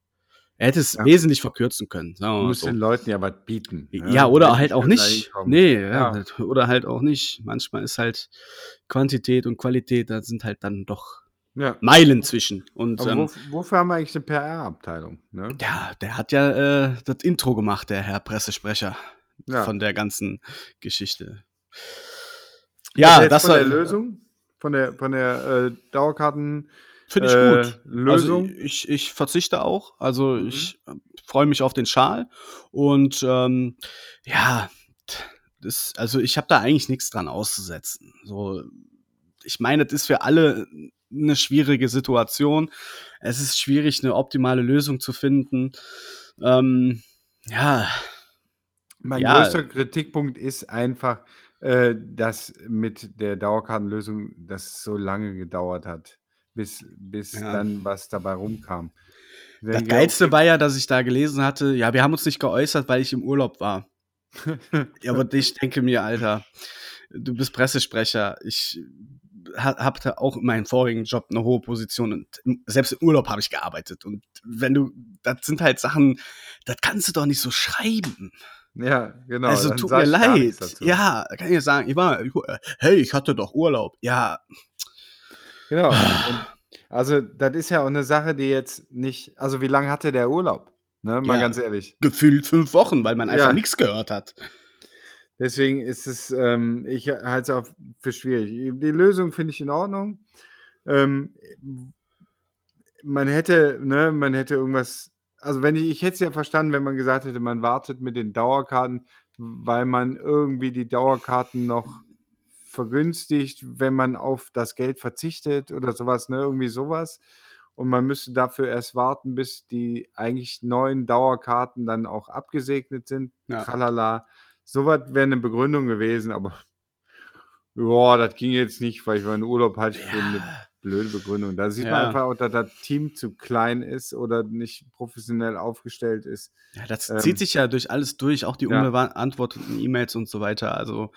Er hätte es Ja. wesentlich verkürzen können. Sagen Du musst so. den Leuten ja was bieten. ne? Ja, oder Wenn halt auch nicht. Nee, ja, Ja. oder halt auch nicht. Manchmal ist halt Quantität und Qualität, da sind halt dann doch Ja. Meilen zwischen. Und Aber ähm, wof- wofür haben wir eigentlich eine PR-Abteilung? Ne? ja, der hat ja äh, das Intro gemacht, der Herr Pressesprecher Ja. von der ganzen Geschichte. Ja, das von war der Lösung, von der, von der äh, Dauerkarten. Finde ich äh, gut. Lösung. Also ich, ich verzichte auch. Also Mhm. ich äh, freue mich auf den Schal. Und ähm, ja, das, also ich habe da eigentlich nichts dran auszusetzen. So, ich meine, das ist für alle eine schwierige Situation. Es ist schwierig, eine optimale Lösung zu finden. Ähm, ja, Mein Ja. größter Kritikpunkt ist einfach, äh, dass mit der Dauerkartenlösung das so lange gedauert hat, bis, bis Ja. dann was dabei rumkam. Ich das Geilste war ja, dass ich da gelesen hatte, ja, wir haben uns nicht geäußert, weil ich im Urlaub war. Ja, aber ich denke mir, Alter, du bist Pressesprecher. Ich ha- hatte auch in meinem vorigen Job eine hohe Position und selbst im Urlaub habe ich gearbeitet. Und wenn du, das sind halt Sachen, das kannst du doch nicht so schreiben. ja, genau. also tut mir leid. Ja, kann ich ja sagen, ich war, ich, hey, ich hatte doch Urlaub. Ja, Genau. Und also, das ist ja auch eine Sache, die jetzt nicht. Also, wie lange hatte der Urlaub? Ne, mal Ja. ganz ehrlich. gefühlt fünf Wochen, weil man einfach Ja. nichts gehört hat. Deswegen ist es, ähm, ich halte es auch für schwierig. Die Lösung finde ich in Ordnung. Ähm, man hätte, ne, man hätte irgendwas, also wenn ich, ich hätte es ja verstanden, wenn man gesagt hätte, man wartet mit den Dauerkarten, weil man irgendwie die Dauerkarten noch vergünstigt, wenn man auf das Geld verzichtet oder sowas, ne, irgendwie sowas. Und man müsste dafür erst warten, bis die eigentlich neuen Dauerkarten dann auch abgesegnet sind. Ja. Tralala. Sowas wäre eine Begründung gewesen, aber ja, das ging jetzt nicht, weil ich meinen Urlaub halte ich für eine Ja. blöde Begründung. Da sieht man Ja. einfach auch, dass das Team zu klein ist oder nicht professionell aufgestellt ist. Ja, das Ähm, zieht sich ja durch alles durch, auch die ja. unbeantworteten E-Mails und so weiter. Also,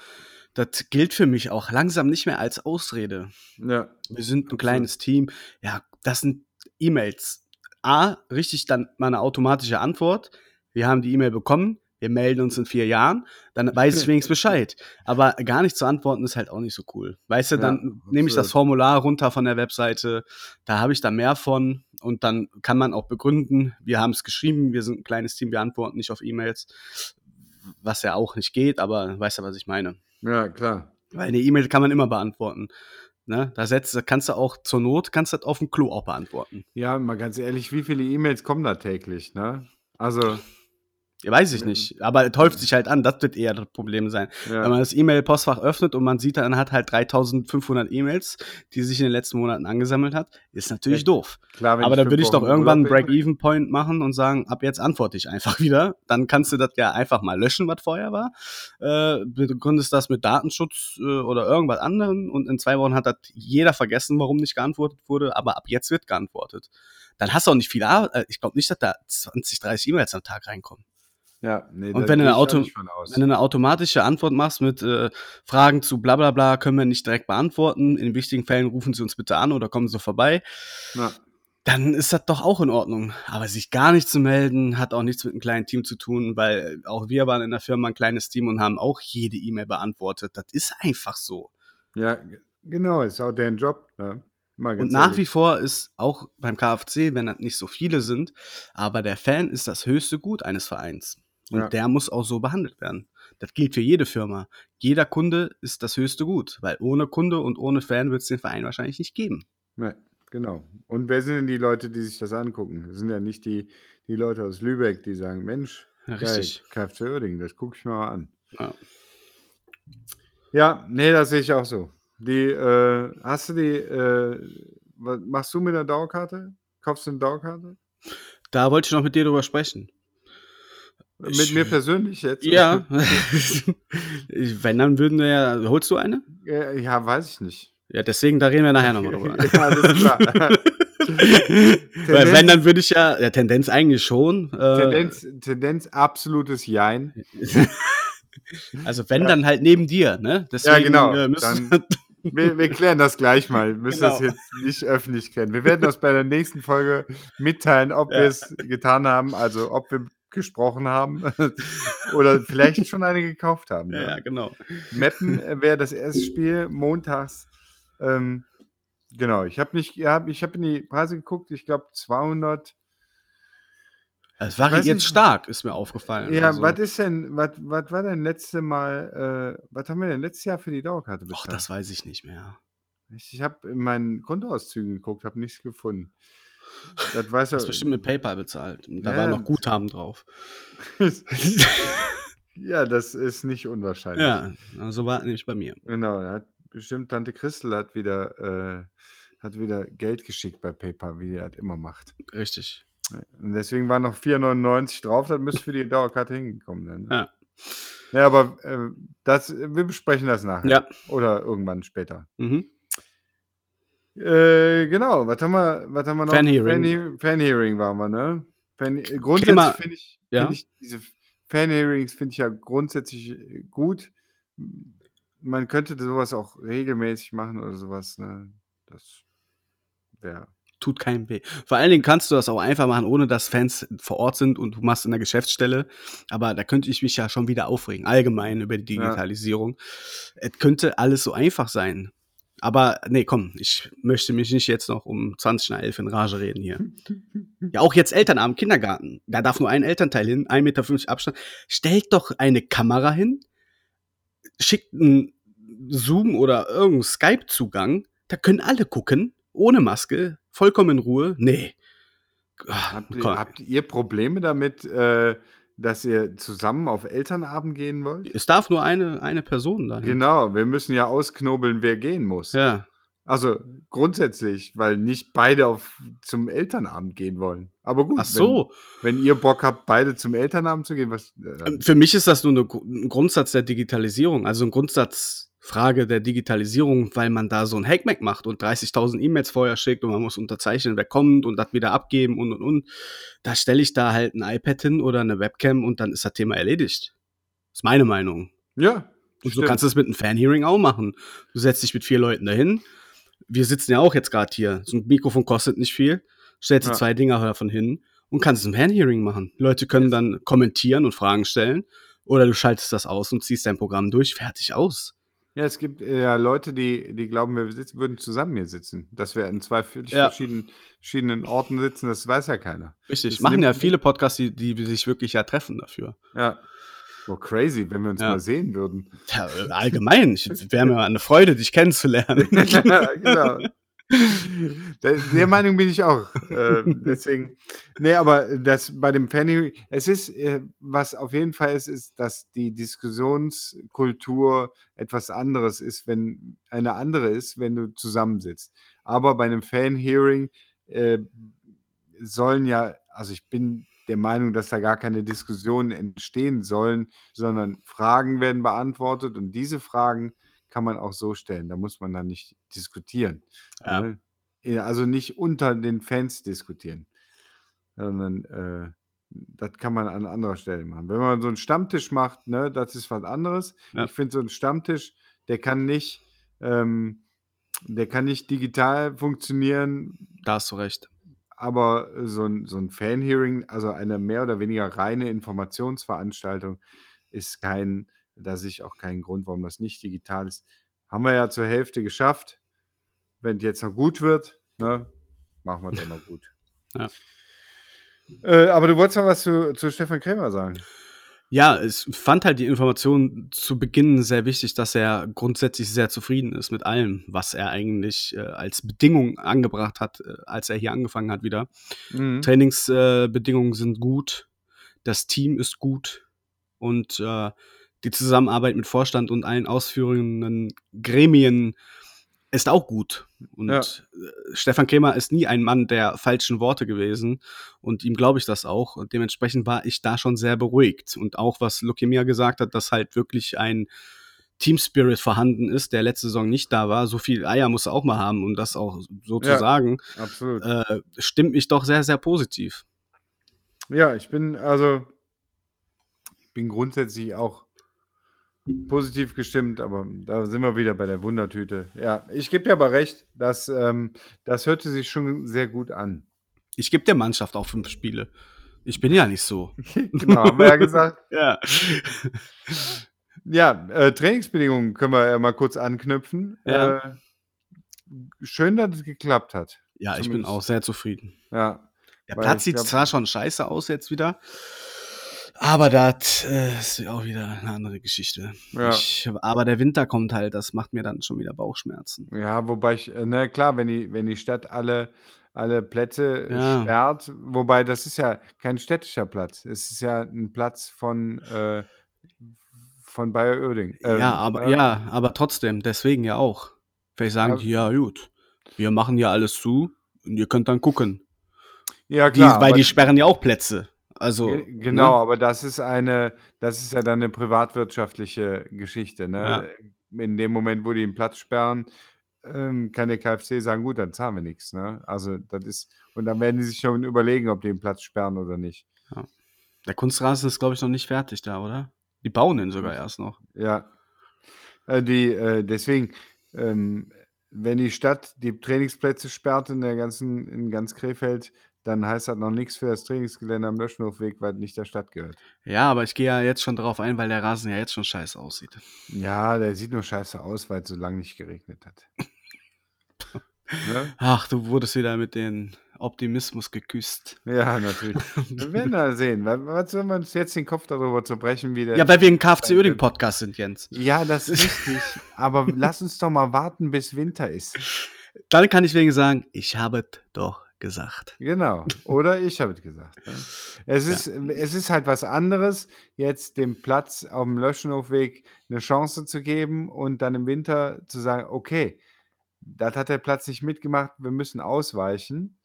das gilt für mich auch langsam nicht mehr als Ausrede. Ja, Wir sind ein kleines Team. Ja, das sind E-Mails. A, richtig dann mal eine automatische Antwort. Wir haben die E-Mail bekommen. Wir wir melden uns in vier Jahren, dann weiß ich wenigstens Bescheid. Aber gar nicht zu antworten ist halt auch nicht so cool. Weißt du, dann ja, nehme ich das Formular runter von der Webseite, da habe ich da mehr von und dann kann man auch begründen, wir haben es geschrieben, wir sind ein kleines Team, wir antworten nicht auf E-Mails, was ja auch nicht geht, aber weißt du, was ich meine? Ja, klar. Weil eine E-Mail kann man immer beantworten. Ne? Da setzt, kannst du auch zur Not, kannst du das auf dem Klo auch beantworten. Ja, mal ganz ehrlich, wie viele E-Mails kommen da täglich? Ne? Also weiß ich nicht. Aber es häuft sich halt an, das wird eher das Problem sein. Ja. Wenn man das E-Mail-Postfach öffnet und man sieht, dann hat halt 3500 E-Mails, die sich in den letzten Monaten angesammelt hat, ist natürlich ja. doof. Klar, Aber da würde ich doch irgendwann einen Break-Even-Point machen und sagen, ab jetzt antworte ich einfach wieder. Dann kannst du das ja einfach mal löschen, was vorher war. Äh, begründest das mit Datenschutz äh, oder irgendwas anderem und in zwei Wochen hat das jeder vergessen, warum nicht geantwortet wurde, aber ab jetzt wird geantwortet. Dann hast du auch nicht viel, äh, ich glaube nicht, dass da 20, 30 E-Mails am Tag reinkommen. Ja, nee, und wenn du, eine Auto wenn du eine automatische Antwort machst mit äh, Fragen zu bla bla bla, können wir nicht direkt beantworten. In wichtigen Fällen rufen Sie uns bitte an oder kommen Sie vorbei. Ja. Dann ist das doch auch in Ordnung. Aber sich gar nicht zu melden, hat auch nichts mit einem kleinen Team zu tun, weil auch wir waren in der Firma ein kleines Team und haben auch jede E-Mail beantwortet. Das ist einfach so. Ja, genau, ist auch deren Job. Ne? Und nach ehrlich. wie vor ist auch beim KFC, wenn das nicht so viele sind, aber der Fan ist das höchste Gut eines Vereins. Und ja. der muss auch so behandelt werden. Das gilt für jede Firma. Jeder Kunde ist das höchste Gut, weil ohne Kunde und ohne Fan wird es den Verein wahrscheinlich nicht geben. Ja, genau. Und wer sind denn die Leute, die sich das angucken? Das sind ja nicht die, die Leute aus Lübeck, die sagen, Mensch, ja, richtig. KFC Oerding, das gucke ich mir mal an. Ja. ja, nee, das sehe ich auch so. Die, äh, hast du die, äh, was machst du mit der Dauerkarte? Kaufst du eine Dauerkarte? Da wollte ich noch mit dir drüber sprechen. Mit ich, mir persönlich jetzt? Ja. Wenn, dann würden wir ja. Holst du eine? Ja, ja, weiß ich nicht. Ja, deswegen, da reden wir nachher nochmal drüber. ja, alles klar. Weil wenn, dann würde ich ja, ja, Tendenz eigentlich schon. Äh, Tendenz, Tendenz absolutes Jein. also wenn, ja. dann halt neben dir, ne? Deswegen, ja, genau. Äh, dann, wir, wir, klären das gleich mal. Wir müssen genau. das jetzt nicht öffentlich kennen. Wir werden das bei der nächsten Folge mitteilen, ob wir es getan haben, also ob wir gesprochen haben oder vielleicht schon eine gekauft haben. Ja, ja genau. Meppen äh, wäre das erste Spiel montags. Ähm, genau, ich habe nicht, ja, ich habe in die Preise geguckt, ich glaube 200. Es variiert jetzt stark, ist mir aufgefallen. Ja, also. was ist denn, was, was war denn letzte Mal, äh, was haben wir denn letztes Jahr für die Dauerkarte bezahlt? Ach, das weiß ich nicht mehr. Ich, ich habe in meinen Kontoauszügen geguckt, habe nichts gefunden. Das weiß er. Das bestimmt mit PayPal bezahlt. da ja, waren noch Guthaben drauf. ja, das ist nicht unwahrscheinlich. Ja, so also war nämlich bei mir. Genau, hat bestimmt Tante Christel hat wieder, äh, hat wieder Geld geschickt bei PayPal, wie er das immer macht. Richtig. Und deswegen waren noch 4,99 drauf, dann müsste für die Dauerkarte hingekommen sein. Ne? Ja. Ja, aber äh, das, wir besprechen das nachher. Ja. Oder irgendwann später. Mhm. Äh, genau, was haben wir, was haben wir noch? Fanhearing. Fanhearing waren wir, ne? Fan, äh, grundsätzlich finde ich, ja? find ich, diese Fanhearings finde ich ja grundsätzlich äh, gut. Man könnte sowas auch regelmäßig machen oder sowas, ne? Das wäre tut keinem weh. Vor allen Dingen kannst du das auch einfach machen, ohne dass Fans vor Ort sind und du machst in der Geschäftsstelle. Aber da könnte ich mich ja schon wieder aufregen, allgemein über die Digitalisierung. Ja. Es könnte alles so einfach sein. Aber nee, komm, ich möchte mich nicht jetzt noch um 20 nach 11 in Rage reden hier. Ja, auch jetzt Elternabend, Kindergarten. Da darf nur ein Elternteil hin, 1,50 Meter Abstand. Stellt doch eine Kamera hin, schickt einen Zoom oder irgendeinen Skype-Zugang. Da können alle gucken, ohne Maske, vollkommen in Ruhe. Nee. Habt ihr, habt ihr Probleme damit, äh, dass ihr zusammen auf Elternabend gehen wollt? Es darf nur eine, eine Person dahin. Genau, wir müssen ja ausknobeln, wer gehen muss. Ja. Also grundsätzlich, weil nicht beide auf, zum Elternabend gehen wollen. Aber gut, Ach so. wenn, wenn ihr Bock habt, beide zum Elternabend zu gehen, was. Äh, Für mich ist das nur eine, ein Grundsatz der Digitalisierung, also ein Grundsatz Frage der Digitalisierung, weil man da so ein Hackmack macht und 30.000 E-Mails vorher schickt und man muss unterzeichnen, wer kommt und das wieder abgeben und und und. Da stelle ich da halt ein iPad hin oder eine Webcam und dann ist das Thema erledigt. Das ist meine Meinung. Ja. Und so kannst du es mit einem Fan-Hearing auch machen. Du setzt dich mit vier Leuten dahin. Wir sitzen ja auch jetzt gerade hier. So ein Mikrofon kostet nicht viel. Stellst du ja. zwei Dinger davon hin und kannst ein Fan-Hearing machen. Leute können dann kommentieren und Fragen stellen oder du schaltest das aus und ziehst dein Programm durch, fertig aus. Ja, es gibt äh, ja Leute, die, die glauben, wir sitzen, würden zusammen hier sitzen. Dass wir in zwei völlig Ja. verschiedenen, verschiedenen Orten sitzen, das weiß ja keiner. Richtig. Das Machen ja viele Podcasts, die, die sich wirklich ja treffen dafür. Ja. Oh, crazy, wenn wir uns Ja. mal sehen würden. Ja, allgemein. Wäre mir eine Freude, dich kennenzulernen. genau. Der, Meinung bin ich auch. Äh, deswegen, nee, aber das bei dem Fanny, es ist, äh, was auf jeden Fall ist, ist, dass die Diskussionskultur etwas anderes ist, wenn eine andere ist, wenn du zusammensitzt. Aber bei einem Fan-Hearing äh, sollen ja, also ich bin der Meinung, dass da gar keine Diskussionen entstehen sollen, sondern Fragen werden beantwortet und diese Fragen kann man auch so stellen. Da muss man dann nicht diskutieren. Ja. Ne? Ja, Also nicht unter den Fans diskutieren, sondern äh, das kann man an anderer Stelle machen. Wenn man so einen Stammtisch macht, ne, das ist was anderes. Ja. Ich finde so ein Stammtisch, der kann nicht, ähm, der kann nicht digital funktionieren, Da hast du recht. aber so ein, so ein Fan-Hearing, also eine mehr oder weniger reine Informationsveranstaltung, ist kein, da sehe ich auch keinen Grund, warum das nicht digital ist. Haben wir ja zur Hälfte geschafft. Wenn es jetzt noch gut wird, ne, machen wir es auch noch gut. Ja. Äh, aber du wolltest noch was zu, zu Stefan Krämer sagen. Ja, ich fand halt die Information zu Beginn sehr wichtig, dass er grundsätzlich sehr zufrieden ist mit allem, was er eigentlich äh, als Bedingung angebracht hat, äh, als er hier angefangen hat wieder. Mhm. Trainingsbedingungen äh, sind gut, das Team ist gut und äh, die Zusammenarbeit mit Vorstand und allen ausführenden Gremien ist auch gut. Und Ja. äh, Stefan Krämer ist nie ein Mann der falschen Worte gewesen und ihm glaube ich das auch. Und dementsprechend war ich da schon sehr beruhigt. Und auch was Lukemia gesagt hat, dass halt wirklich ein Team Spirit vorhanden ist, der letzte Saison nicht da war. So viel Eier muss er auch mal haben, um das auch so zu Ja. sagen. Absolut. Äh, stimmt mich doch sehr, sehr positiv. Ja, ich bin also bin grundsätzlich auch positiv gestimmt, aber da sind wir wieder bei der Wundertüte. Ja, ich gebe dir aber recht, dass ähm, das hörte sich schon sehr gut an. Ich gebe der Mannschaft auch fünf Spiele. Ich bin ja nicht so. genau, haben wir ja gesagt. Ja. Ja, äh, Trainingsbedingungen können wir ja mal kurz anknüpfen. Ja. Äh, schön, dass es geklappt hat. Ja, ich bin Zumindest- auch sehr zufrieden. Ja, Der Platz sieht glaub- zwar schon scheiße aus jetzt wieder, aber das äh, ist auch wieder eine andere Geschichte. Ja. Ich, aber der Winter kommt halt, das macht mir dann schon wieder Bauchschmerzen. ja, wobei ich, äh, na klar, wenn die, wenn die Stadt alle, alle Plätze Ja. sperrt, wobei das ist ja kein städtischer Platz. Es ist ja ein Platz von, äh, von Bayer Oerding. Ähm, ja, aber äh, ja, aber trotzdem, deswegen ja auch. Vielleicht sagen Ja. die, ja gut, wir machen ja alles zu und ihr könnt dann gucken. Ja, Die, klar. weil aber- die sperren ja auch Plätze. Also, Ge- Genau, ne? aber das ist eine, das ist ja dann eine privatwirtschaftliche Geschichte. Ne? In dem Moment, wo die den Platz sperren, ähm, kann der KfC sagen, gut, dann zahlen wir nichts. Ne? Also das ist, und dann werden die sich schon überlegen, ob die den Platz sperren oder nicht. Der Kunstrasen ist, glaube ich, noch nicht fertig da, oder? Die bauen den sogar erst noch. Ja. Äh, die, äh, deswegen, ähm, wenn die Stadt die Trainingsplätze sperrt in der ganzen, in ganz Krefeld, dann heißt das noch nichts für das Trainingsgelände am Löschenhofweg, weil nicht der Stadt gehört. Ja, aber ich gehe ja jetzt schon drauf ein, weil der Rasen ja jetzt schon scheiße aussieht. Ja, der sieht nur scheiße aus, weil es so lange nicht geregnet hat. ne? Ach, du wurdest wieder mit dem Optimismus geküsst. Ja, natürlich. Wir werden da sehen. Was sollen wir uns jetzt den Kopf darüber zerbrechen, wie der. Ja, weil wir ein KFC. Uerdingen Podcast sind, Jens. ja, das ist richtig. aber lass uns doch mal warten, bis Winter ist. Dann kann ich wegen sagen, ich habe es doch gesagt. Genau. Oder ich habe es gesagt. Ne? Es, ist, es ist halt was anderes, jetzt dem Platz auf dem Löschenhofweg eine Chance zu geben und dann im Winter zu sagen, okay, das hat der Platz nicht mitgemacht, wir müssen ausweichen.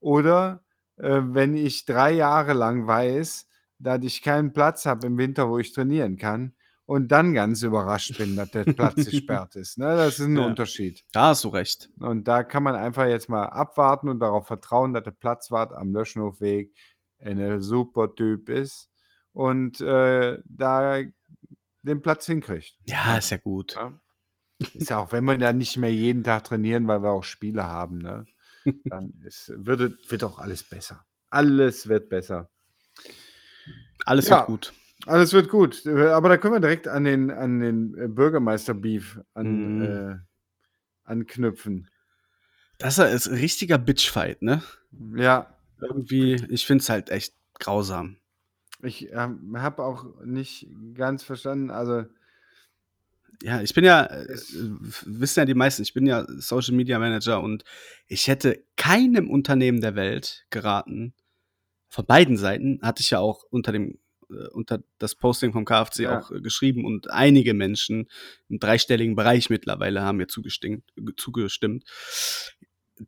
Oder äh, wenn ich drei Jahre lang weiß, dass ich keinen Platz habe im Winter, wo ich trainieren kann und dann ganz überrascht bin, dass der Platz gesperrt ist. Ne? Das ist ein Ja. Unterschied. Da hast du recht. Und da kann man einfach jetzt mal abwarten und darauf vertrauen, dass der Platzwart am Löschenhofweg ein super Typ ist und äh, da den Platz hinkriegt. Ja, ist ja gut. Ja. Ist ja auch, wenn wir da nicht mehr jeden Tag trainieren, weil wir auch Spiele haben, ne? dann ist, wird, wird auch alles besser. alles wird besser. Alles Ja. wird gut. Alles wird gut. Aber da können wir direkt an den, an den äh, Bürgermeister-Beef an, Mhm. äh, anknüpfen. Das ist ein richtiger Bitchfight, ne? Ja, Irgendwie, ich find's halt echt grausam. ich ähm, habe auch nicht ganz verstanden, also Ja, ich bin ja, äh, Es- wissen ja die meisten, ich bin ja Social Media Manager und ich hätte keinem Unternehmen der Welt geraten, von beiden Seiten, hatte ich ja auch unter dem, äh, unter das Posting vom KFC Ja. auch äh, geschrieben und einige Menschen im dreistelligen Bereich mittlerweile haben mir zugestimmt, zugestimmt.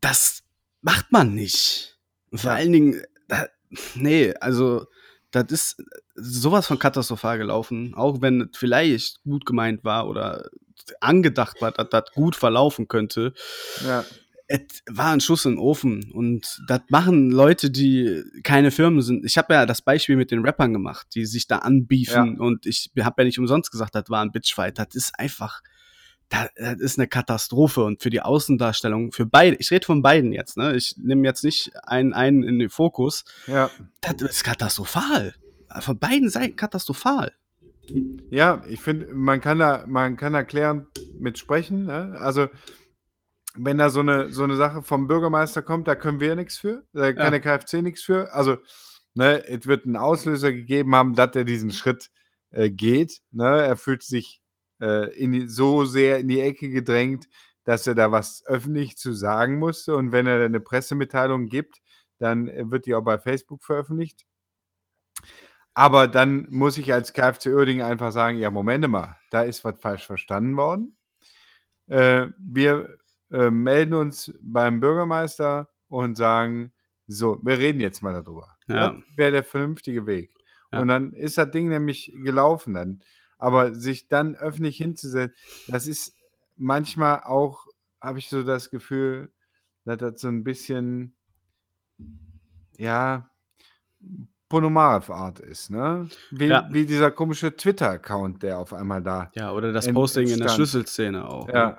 Das macht man nicht. Vor allen Dingen, da, nee, also das ist sowas von katastrophal gelaufen, auch wenn es vielleicht gut gemeint war oder angedacht war, dass das gut verlaufen könnte. ja, Es war ein Schuss in den Ofen und das machen Leute, die keine Firmen sind. Ich habe ja das Beispiel mit den Rappern gemacht, die sich da anbiefen und ich habe ja nicht umsonst gesagt, das war ein Bitchfight. Das ist einfach, das, das ist eine Katastrophe und für die Außendarstellung, für beide, ich rede von beiden jetzt, ne? Ich nehme jetzt nicht einen, einen in den Fokus. ja. Das ist katastrophal. Von beiden Seiten katastrophal. Ja, ich finde, man kann da, man kann erklären mit sprechen. Ne? Also, wenn da so eine, so eine Sache vom Bürgermeister kommt, da können wir nichts für. Da kann Ja. der KfC nichts für. Also, ne, es wird einen Auslöser gegeben haben, dass er diesen Schritt äh, geht. Ne? Er fühlt sich äh, in die, so sehr in die Ecke gedrängt, dass er da was öffentlich zu sagen musste. Und wenn er eine Pressemitteilung gibt, dann äh, wird die auch bei Facebook veröffentlicht. Aber dann muss ich als KfC Uerdingen einfach sagen, ja, Moment mal, da ist was falsch verstanden worden. Äh, wir äh, melden uns beim Bürgermeister und sagen, so, wir reden jetzt mal darüber. Ja. Das wäre der vernünftige Weg. Ja. Und dann ist das Ding nämlich gelaufen dann. Aber sich dann öffentlich hinzusetzen, das ist manchmal auch, habe ich so das Gefühl, dass das so ein bisschen, ja, Ponomarev-Art ist, ne? Wie, Ja. wie dieser komische Twitter-Account, der auf einmal da. Ja, oder das Posting in der entstand. Schlüsselszene auch. ne?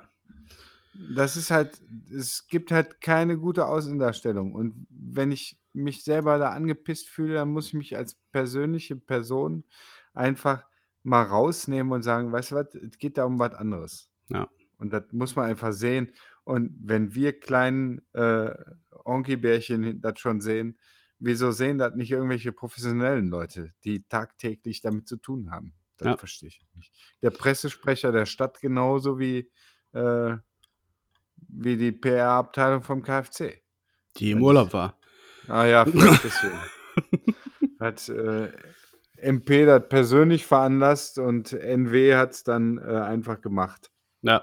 Das ist halt, es gibt halt keine gute Außendarstellung. Und wenn ich mich selber da angepisst fühle, dann muss ich mich als persönliche Person einfach mal rausnehmen und sagen, weißt du was, es geht da um was anderes. Ja. Und das muss man einfach sehen. Und wenn wir kleinen äh, Onki-Bärchen das schon sehen, wieso sehen das nicht irgendwelche professionellen Leute, die tagtäglich damit zu tun haben? Das Ja. verstehe ich nicht. Der Pressesprecher der Stadt genauso wie, äh, wie die PR-Abteilung vom KfC. Die im Urlaub war. Ah ja, vielleicht deswegen. hat äh, MP das persönlich veranlasst und NW hat es dann äh, einfach gemacht. Ja.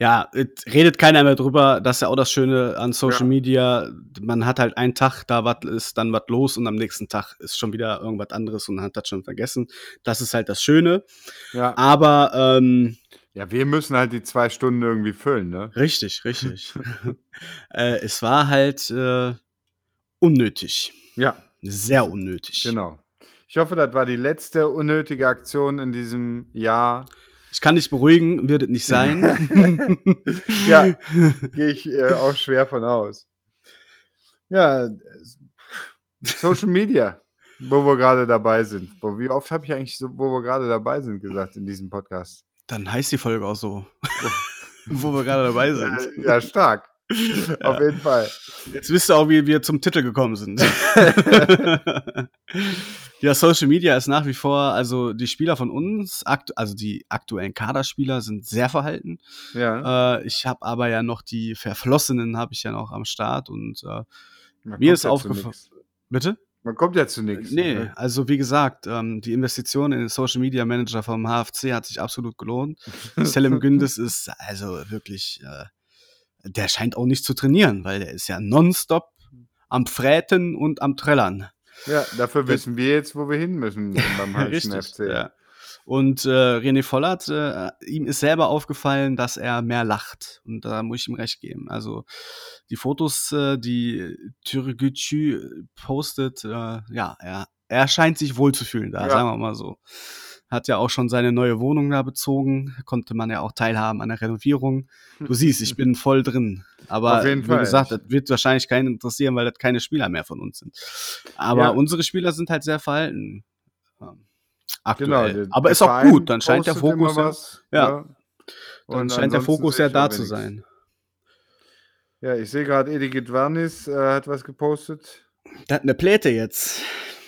Ja, redet keiner mehr drüber. Das ist ja auch das Schöne an Social Ja. Media. Man hat halt einen Tag, da was ist dann was los und am nächsten Tag ist schon wieder irgendwas anderes und hat das schon vergessen. Das ist halt das Schöne. Ja. Aber ähm, ja, wir müssen halt die zwei Stunden irgendwie füllen, ne? richtig, richtig. äh, es war halt äh, unnötig. Ja, Sehr unnötig. genau. Ich hoffe, das war die letzte unnötige Aktion in diesem Jahr. Ich kann dich beruhigen, wird es nicht sein. Ja. Gehe ich äh, auch schwer von aus. Ja, Social Media, wo wir gerade dabei sind. Wo, wie oft habe ich eigentlich so, wo wir gerade dabei sind, gesagt in diesem Podcast? Dann heißt die Folge auch so. Wo wir gerade dabei sind. Äh, Ja, stark. Auf jeden Fall. Jetzt wisst ihr auch, wie wir zum Titel gekommen sind. ja, Social Media ist nach wie vor, also die Spieler von uns, also die aktuellen Kaderspieler sind sehr verhalten. Ja. Äh, ich habe aber ja noch die Verflossenen habe ich ja noch am Start und äh, mir ist ja aufgefallen- bitte? Man kommt ja zu nichts. Nee, also wie gesagt, ähm, die Investition in den Social Media Manager vom HFC hat sich absolut gelohnt. Selim Gündes ist also wirklich, äh, der scheint auch nicht zu trainieren, weil der ist ja nonstop am Fräten und am Trellern. Ja, dafür wissen wir jetzt, wo wir hin müssen beim Heißen FC. ja. Und äh, René Vollert, äh, ihm ist selber aufgefallen, dass er mehr lacht. Und da muss ich ihm recht geben. Also die Fotos, äh, die Türgücü postet, äh, ja, er, er scheint sich wohlzufühlen da, Ja. sagen wir mal so. hat ja auch schon seine neue Wohnung da bezogen. Konnte man ja auch teilhaben an der Renovierung. Du siehst, ich bin voll drin. Aber wie Fall. gesagt, das wird wahrscheinlich keinen interessieren, weil das keine Spieler mehr von uns sind. Aber Ja. unsere Spieler sind halt sehr verhalten. Ähm, Genau, Aktuell. der- Aber ist auch gut, dann scheint der Fokus ja, was, ja. ja. dann scheint der Fokus ja da zu sein. Ja, ich sehe gerade, Edigit Varnis äh, hat was gepostet. Der hat eine Pläte jetzt.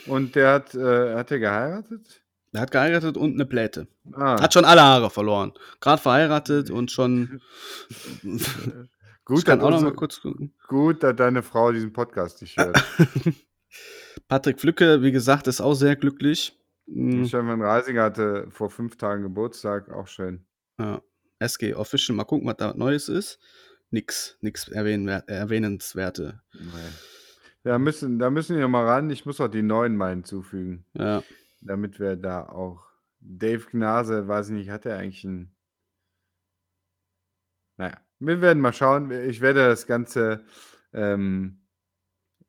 Und der hat, äh, hat der geheiratet? Der hat geheiratet und eine Pläte. Ah, Hat schon alle Haare verloren. Gerade verheiratet und schon. gut, ich kann auch noch mal kurz gucken. gut, dass deine Frau diesen Podcast nicht hört. Patrick Flücke, wie gesagt, ist auch sehr glücklich. Mhm. Stefan Reisinger hatte vor fünf Tagen Geburtstag, auch schön. Ja. SG Official, mal gucken, was da Neues ist. Nix, nix erwähnenwer- erwähnenswerte. Nee. Da müssen, da müssen wir mal ran. Ich muss auch die neuen mal hinzufügen, Ja. damit wir da auch. Dave Gnase, weiß ich nicht, hat er eigentlich ein. Naja, wir werden mal schauen. Ich werde das Ganze ähm,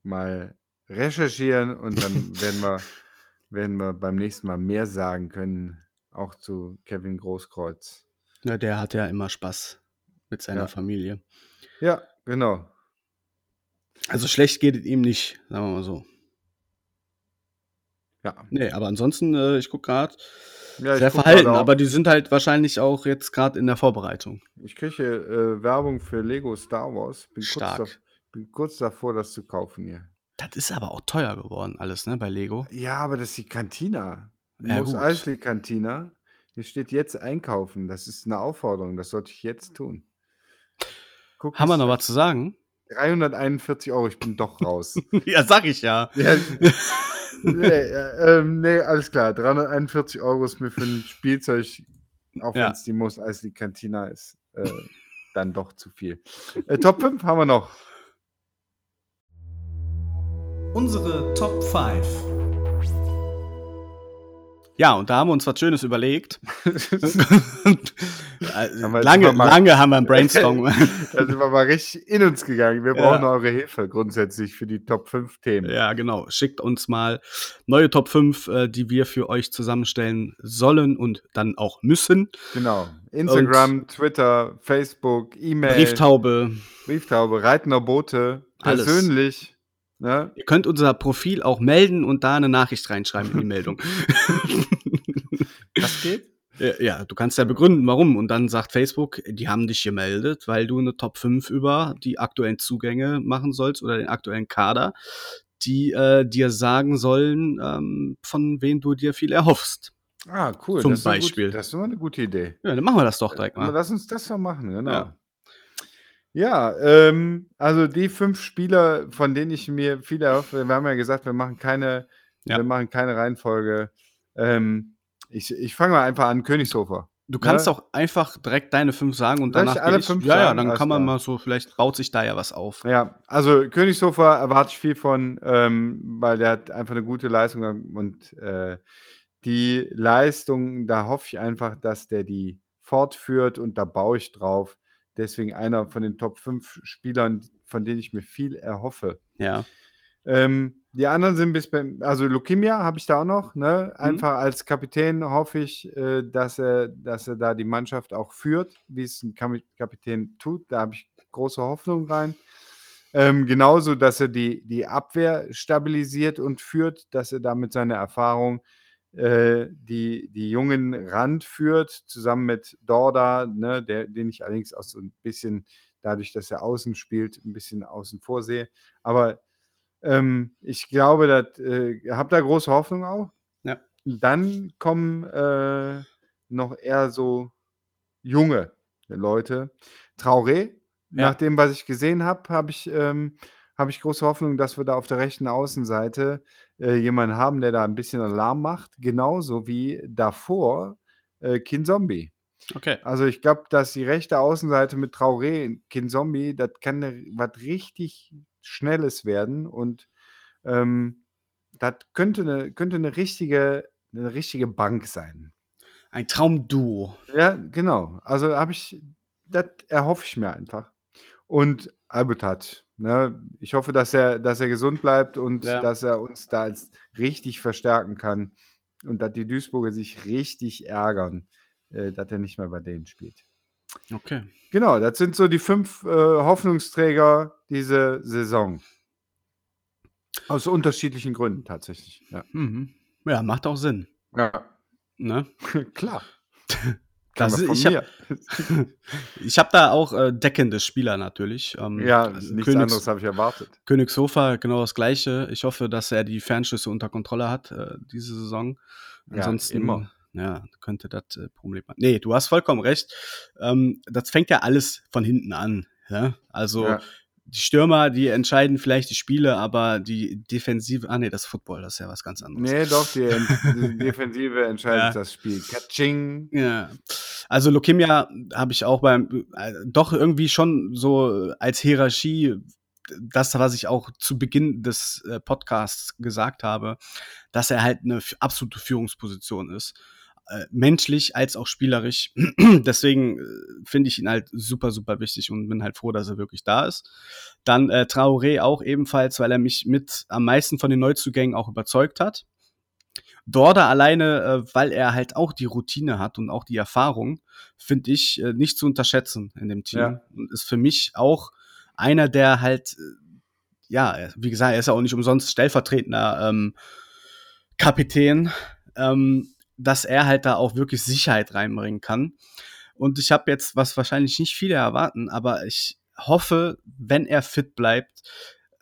mal recherchieren und dann werden wir, werden wir beim nächsten Mal mehr sagen können, auch zu Kevin Großkreuz. ja, der hat ja immer Spaß mit seiner Ja. Familie. Ja, genau. Also schlecht geht es ihm nicht, sagen wir mal so. Ja, Nee, aber ansonsten, äh, ich gucke gerade, ja sehr verhalten, aber die sind halt wahrscheinlich auch jetzt gerade in der Vorbereitung. Ich kriege äh, Werbung für Lego Star Wars. Bin kurz, Stark. dav bin kurz davor, das zu kaufen hier. Das ist aber auch teuer geworden, alles, ne, bei Lego. Ja, aber das ist die Cantina. Ja, Muss gut. Eisley Cantina. Hier steht jetzt einkaufen. Das ist eine Aufforderung. Das sollte ich jetzt tun. Guck, Haben wir noch was zu sagen? 341 Euro. Ich bin doch raus. ja, sag ich ja. ja, nee, äh, ähm, nee, alles klar. 341 Euro ist mir für ein Spielzeug, auch Ja. wenn es die Most Eisley Cantina ist, äh, dann doch zu viel. Äh, Top 5 haben wir noch. Unsere Top 5. Ja, und da haben wir uns was Schönes überlegt. Äh, Haben lange, mal- lange haben wir ein Brainstorm. Da sind wir mal richtig in uns gegangen. Wir Ja. brauchen eure Hilfe grundsätzlich für die Top 5 Themen. ja, genau. Schickt uns mal neue Top 5, äh, die wir für euch zusammenstellen sollen und dann auch müssen. Genau. Instagram, Twitter, Facebook, E-Mail, Brieftaube. Brieftaube, Reitender Bote, Alles. Ne? Ihr könnt unser Profil auch melden und da eine Nachricht reinschreiben in die Meldung. Das geht? Ja, du kannst ja begründen, warum. Und dann sagt Facebook, die haben dich gemeldet, weil du eine Top 5 über die aktuellen Zugänge machen sollst oder den aktuellen Kader, die äh, dir sagen sollen, ähm, von wem du dir viel erhoffst. Ah, cool. Zum das Beispiel. Gute, das ist immer eine gute Idee. Ja, dann machen wir das doch direkt mal. Lass uns das mal machen, genau. Ja. Ja, ähm, also die fünf Spieler, von denen ich mir viel erhoffe, wir haben ja gesagt, wir machen keine, Ja. wir machen keine Reihenfolge. Ähm, ich ich fange mal einfach an, Königshofer. Du kannst Ja. auch einfach direkt deine fünf sagen und Soll ich danach alle ich. fünf Ja, ja, dann kann man mal so, vielleicht baut sich da ja was auf. Ja, also Königshofer erwarte ich viel von, ähm, weil der hat einfach eine gute Leistung und äh, die Leistung, da hoffe ich einfach, dass der die fortführt und da baue ich drauf. Deswegen einer von den Top 5 Spielern, von denen ich mir viel erhoffe. Ja. Ähm, die anderen sind bis beim, also Lukimia habe ich da auch noch, ne? Mhm. Einfach als Kapitän hoffe ich, äh, dass er, dass er da die Mannschaft auch führt, wie es ein Kapitän tut. Da habe ich große Hoffnung rein. Ähm, genauso, dass er die, die Abwehr stabilisiert und führt, dass er da mit seiner Erfahrung äh, die, die Jungen ranführt, zusammen mit Dorda, ne, der, den ich allerdings auch so ein bisschen, dadurch, dass er außen spielt, ein bisschen außen vor sehe. Aber ähm, ich glaube, dass äh, habe da große Hoffnung auch. Ja. Dann kommen äh, noch eher so junge Leute. Traoré, Ja. nach dem, was ich gesehen habe, habe ich, ähm, habe ich große Hoffnung, dass wir da auf der rechten Außenseite äh, jemanden haben, der da ein bisschen Alarm macht. Genauso wie davor äh, Kinzombie. Okay. Also ich glaube, dass die rechte Außenseite mit Traoré, Kinzombie, das kann ne, was richtig Schnelles werden und ähm, das könnte eine, könnte eine richtige, eine richtige Bank sein. Ein Traumduo. Ja, genau. Also habe ich, das erhoffe ich mir einfach. Und Albutat, ne? Ich hoffe, dass er, dass er gesund bleibt und Ja. dass er uns da als richtig verstärken kann. und dass die Duisburger sich richtig ärgern, äh, dass er nicht mehr bei denen spielt. Okay. Genau, das sind so die fünf äh, Hoffnungsträger diese Saison. Aus unterschiedlichen Gründen tatsächlich. Ja, Mhm. Ja, macht auch Sinn. ja. Ne? klar. Das ist, ich habe hab da auch äh, deckende Spieler natürlich. Ähm, ja, also nichts Königs, anderes habe ich erwartet. Königshofer genau das gleiche. Ich hoffe, dass er die Fernschüsse unter Kontrolle hat äh, diese Saison. Ja, Ansonsten immer. ja, könnte das äh, Problem sein. Nee, du hast vollkommen recht. Ähm, das fängt ja alles von hinten an. Ja? Also Ja. Die Stürmer, die entscheiden vielleicht die Spiele, aber die Defensive, ah nee, das Football, das ist ja was ganz anderes. Nee, doch, die, die Defensive entscheidet Ja. das Spiel. Katsching. Ja, also Lokimia habe ich auch beim äh, doch irgendwie schon so als Hierarchie das, was ich auch zu Beginn des äh, Podcasts gesagt habe, dass er halt eine absolute Führungsposition ist. Äh, menschlich als auch spielerisch. Deswegen äh, finde ich ihn halt super, super wichtig und bin halt froh, dass er wirklich da ist. Dann äh, Traoré auch ebenfalls, weil er mich mit am meisten von den Neuzugängen auch überzeugt hat. Dorda alleine, äh, weil er halt auch die Routine hat und auch die Erfahrung, finde ich äh, nicht zu unterschätzen in dem Team. Ja. Und ist für mich auch einer, der halt, ja, wie gesagt, er ist ja auch nicht umsonst stellvertretender ähm, Kapitän, ähm, dass er halt da auch wirklich Sicherheit reinbringen kann. Und ich habe jetzt, was wahrscheinlich nicht viele erwarten, aber ich hoffe, wenn er fit bleibt,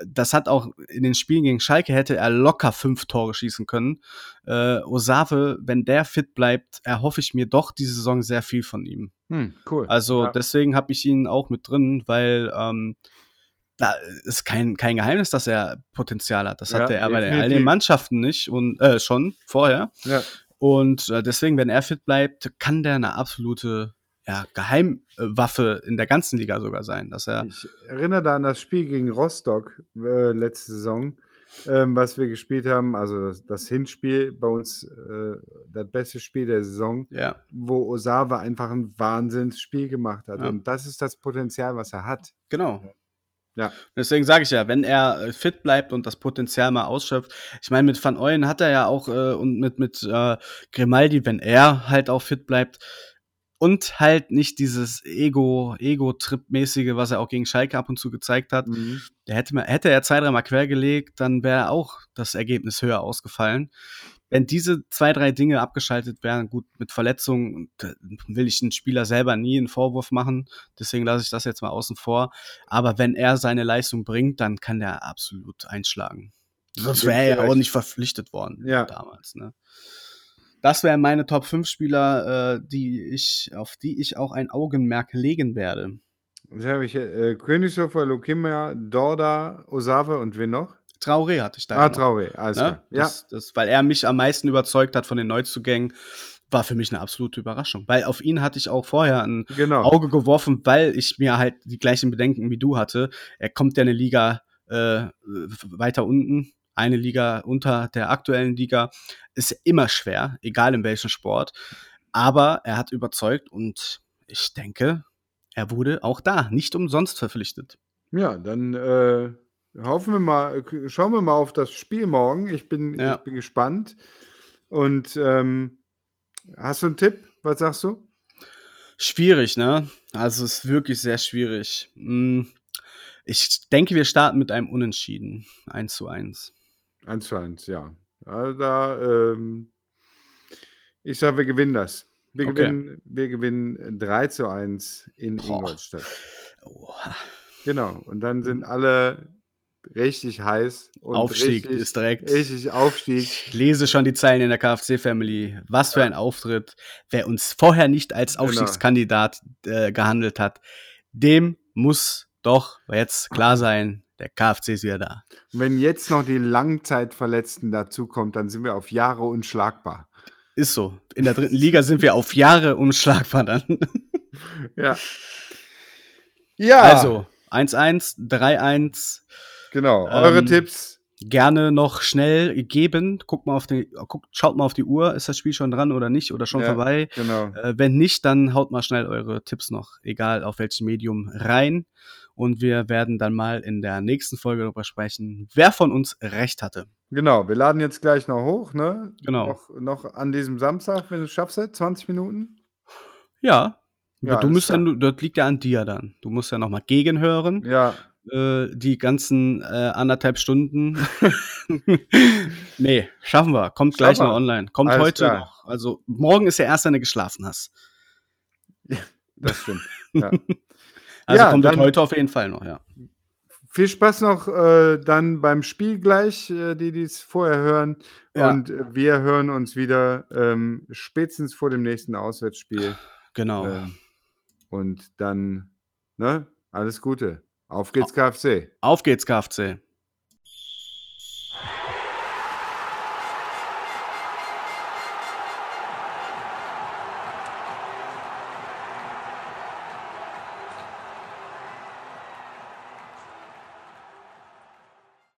das hat auch in den Spielen gegen Schalke hätte er locker fünf Tore schießen können. Äh, Osave, wenn der fit bleibt, erhoffe ich mir doch diese Saison sehr viel von ihm. Hm, cool. Also Ja. deswegen habe ich ihn auch mit drin, weil ähm, da ist kein, kein Geheimnis, dass er Potenzial hat. Das Ja, hatte er bei den, all den. Mannschaften nicht und äh, schon vorher. Ja. Und äh, deswegen, wenn er fit bleibt, kann der eine absolute ja, Geheimwaffe in der ganzen Liga sogar sein, dass er Ich erinnere da an das Spiel gegen Rostock äh, letzte Saison, ähm, was wir gespielt haben. Also das, das Hinspiel bei uns, äh, das beste Spiel der Saison, ja wo Osawa einfach ein Wahnsinnsspiel gemacht hat. Ja. Und das ist das Potenzial, was er hat. Genau. Ja. Deswegen sage ich ja, wenn er äh, fit bleibt und das Potenzial mal ausschöpft. Ich meine, mit Van Ooyen hat er ja auch äh, und mit, mit äh, Grimaldi, wenn er halt auch fit bleibt und halt nicht dieses Ego, Ego-Trip-mäßige, was er auch gegen Schalke ab und zu gezeigt hat. Mhm. Der hätte, hätte er zwei, dreimal quergelegt, dann wäre auch das Ergebnis höher ausgefallen. Wenn diese zwei, drei Dinge abgeschaltet wären, gut, mit Verletzungen will ich den Spieler selber nie einen Vorwurf machen, deswegen lasse ich das jetzt mal außen vor. Aber wenn er seine Leistung bringt, dann kann der absolut einschlagen. Sonst wäre er ja auch nicht verpflichtet worden Ja. damals. Ne? Das wären meine Top 5 Spieler, äh, die ich, auf die ich auch ein Augenmerk legen werde. Jetzt habe ich äh, Königshofer, Lokimia, Dorda, Osave und wen noch? Traoré hatte ich da. Ah, noch. Traoré, alles Ne? klar. Ja, Das, das, weil er mich am meisten überzeugt hat von den Neuzugängen, war für mich eine absolute Überraschung. Weil auf ihn hatte ich auch vorher ein genau. Auge geworfen, weil ich mir halt die gleichen Bedenken wie du hatte. Er kommt ja eine Liga äh, weiter unten, eine Liga unter der aktuellen Liga. Ist immer schwer, egal in welchem Sport. Aber er hat überzeugt und ich denke, er wurde auch da nicht umsonst verpflichtet. Ja, dann äh, hoffen wir mal, schauen wir mal auf das Spiel morgen. Ich bin, Ja. ich bin gespannt. Und ähm, hast du einen Tipp? Was sagst du? Schwierig, ne? Also es ist wirklich sehr schwierig. Hm, Ich denke, wir starten mit einem Unentschieden. 1 zu 1. 1 zu 1, ja. Also da, ähm, ich sage, wir gewinnen das. Wir, Okay. gewinnen, wir gewinnen 3 zu 1 in Boah. Ingolstadt. Oha. Genau. Und dann sind alle richtig heiß. Und Aufstieg richtig, ist direkt. Richtig Aufstieg. Ich lese schon die Zeilen in der KFC-Family. Was für ein Auftritt. Wer uns vorher nicht als Genau. Aufstiegskandidat äh, gehandelt hat, dem muss doch jetzt klar sein, der KFC ist wieder da. Wenn jetzt noch die Langzeitverletzten dazukommt, dann sind wir auf Jahre unschlagbar. Ist so. In der dritten Liga sind wir auf Jahre unschlagbar dann. Ja. Ja, Also, 1-1, 3-1. Genau. Eure ähm, Tipps. gerne noch schnell geben. Guckt mal auf die, guckt, schaut mal auf die Uhr, ist das Spiel schon dran oder nicht oder schon Ja, vorbei. genau. Äh, wenn nicht, dann haut mal schnell eure Tipps noch, egal auf welchem Medium, rein. Und wir werden dann mal in der nächsten Folge darüber sprechen, wer von uns recht hatte. Genau, wir laden jetzt gleich noch hoch, ne? Genau. Noch, noch an diesem Samstag, wenn du es schaffst, 20 Minuten. Ja. Ja, du musst klar. dann, das liegt ja an dir dann. Du musst ja nochmal gegenhören. Ja, Äh, die ganzen äh, anderthalb Stunden. nee, schaffen wir. Kommt gleich noch online. Kommt Alles heute klar. noch. Also morgen ist der erste, wenn du geschlafen hast. das stimmt. Ja. Also Ja, kommt heute auf jeden Fall noch, ja. Viel Spaß noch äh, dann beim Spiel gleich, äh, die dies vorher hören. Ja. Und äh, wir hören uns wieder ähm, spätestens vor dem nächsten Auswärtsspiel. Genau. Ähm, und dann, ne, alles Gute. Auf geht's, KFC. Auf geht's, KFC.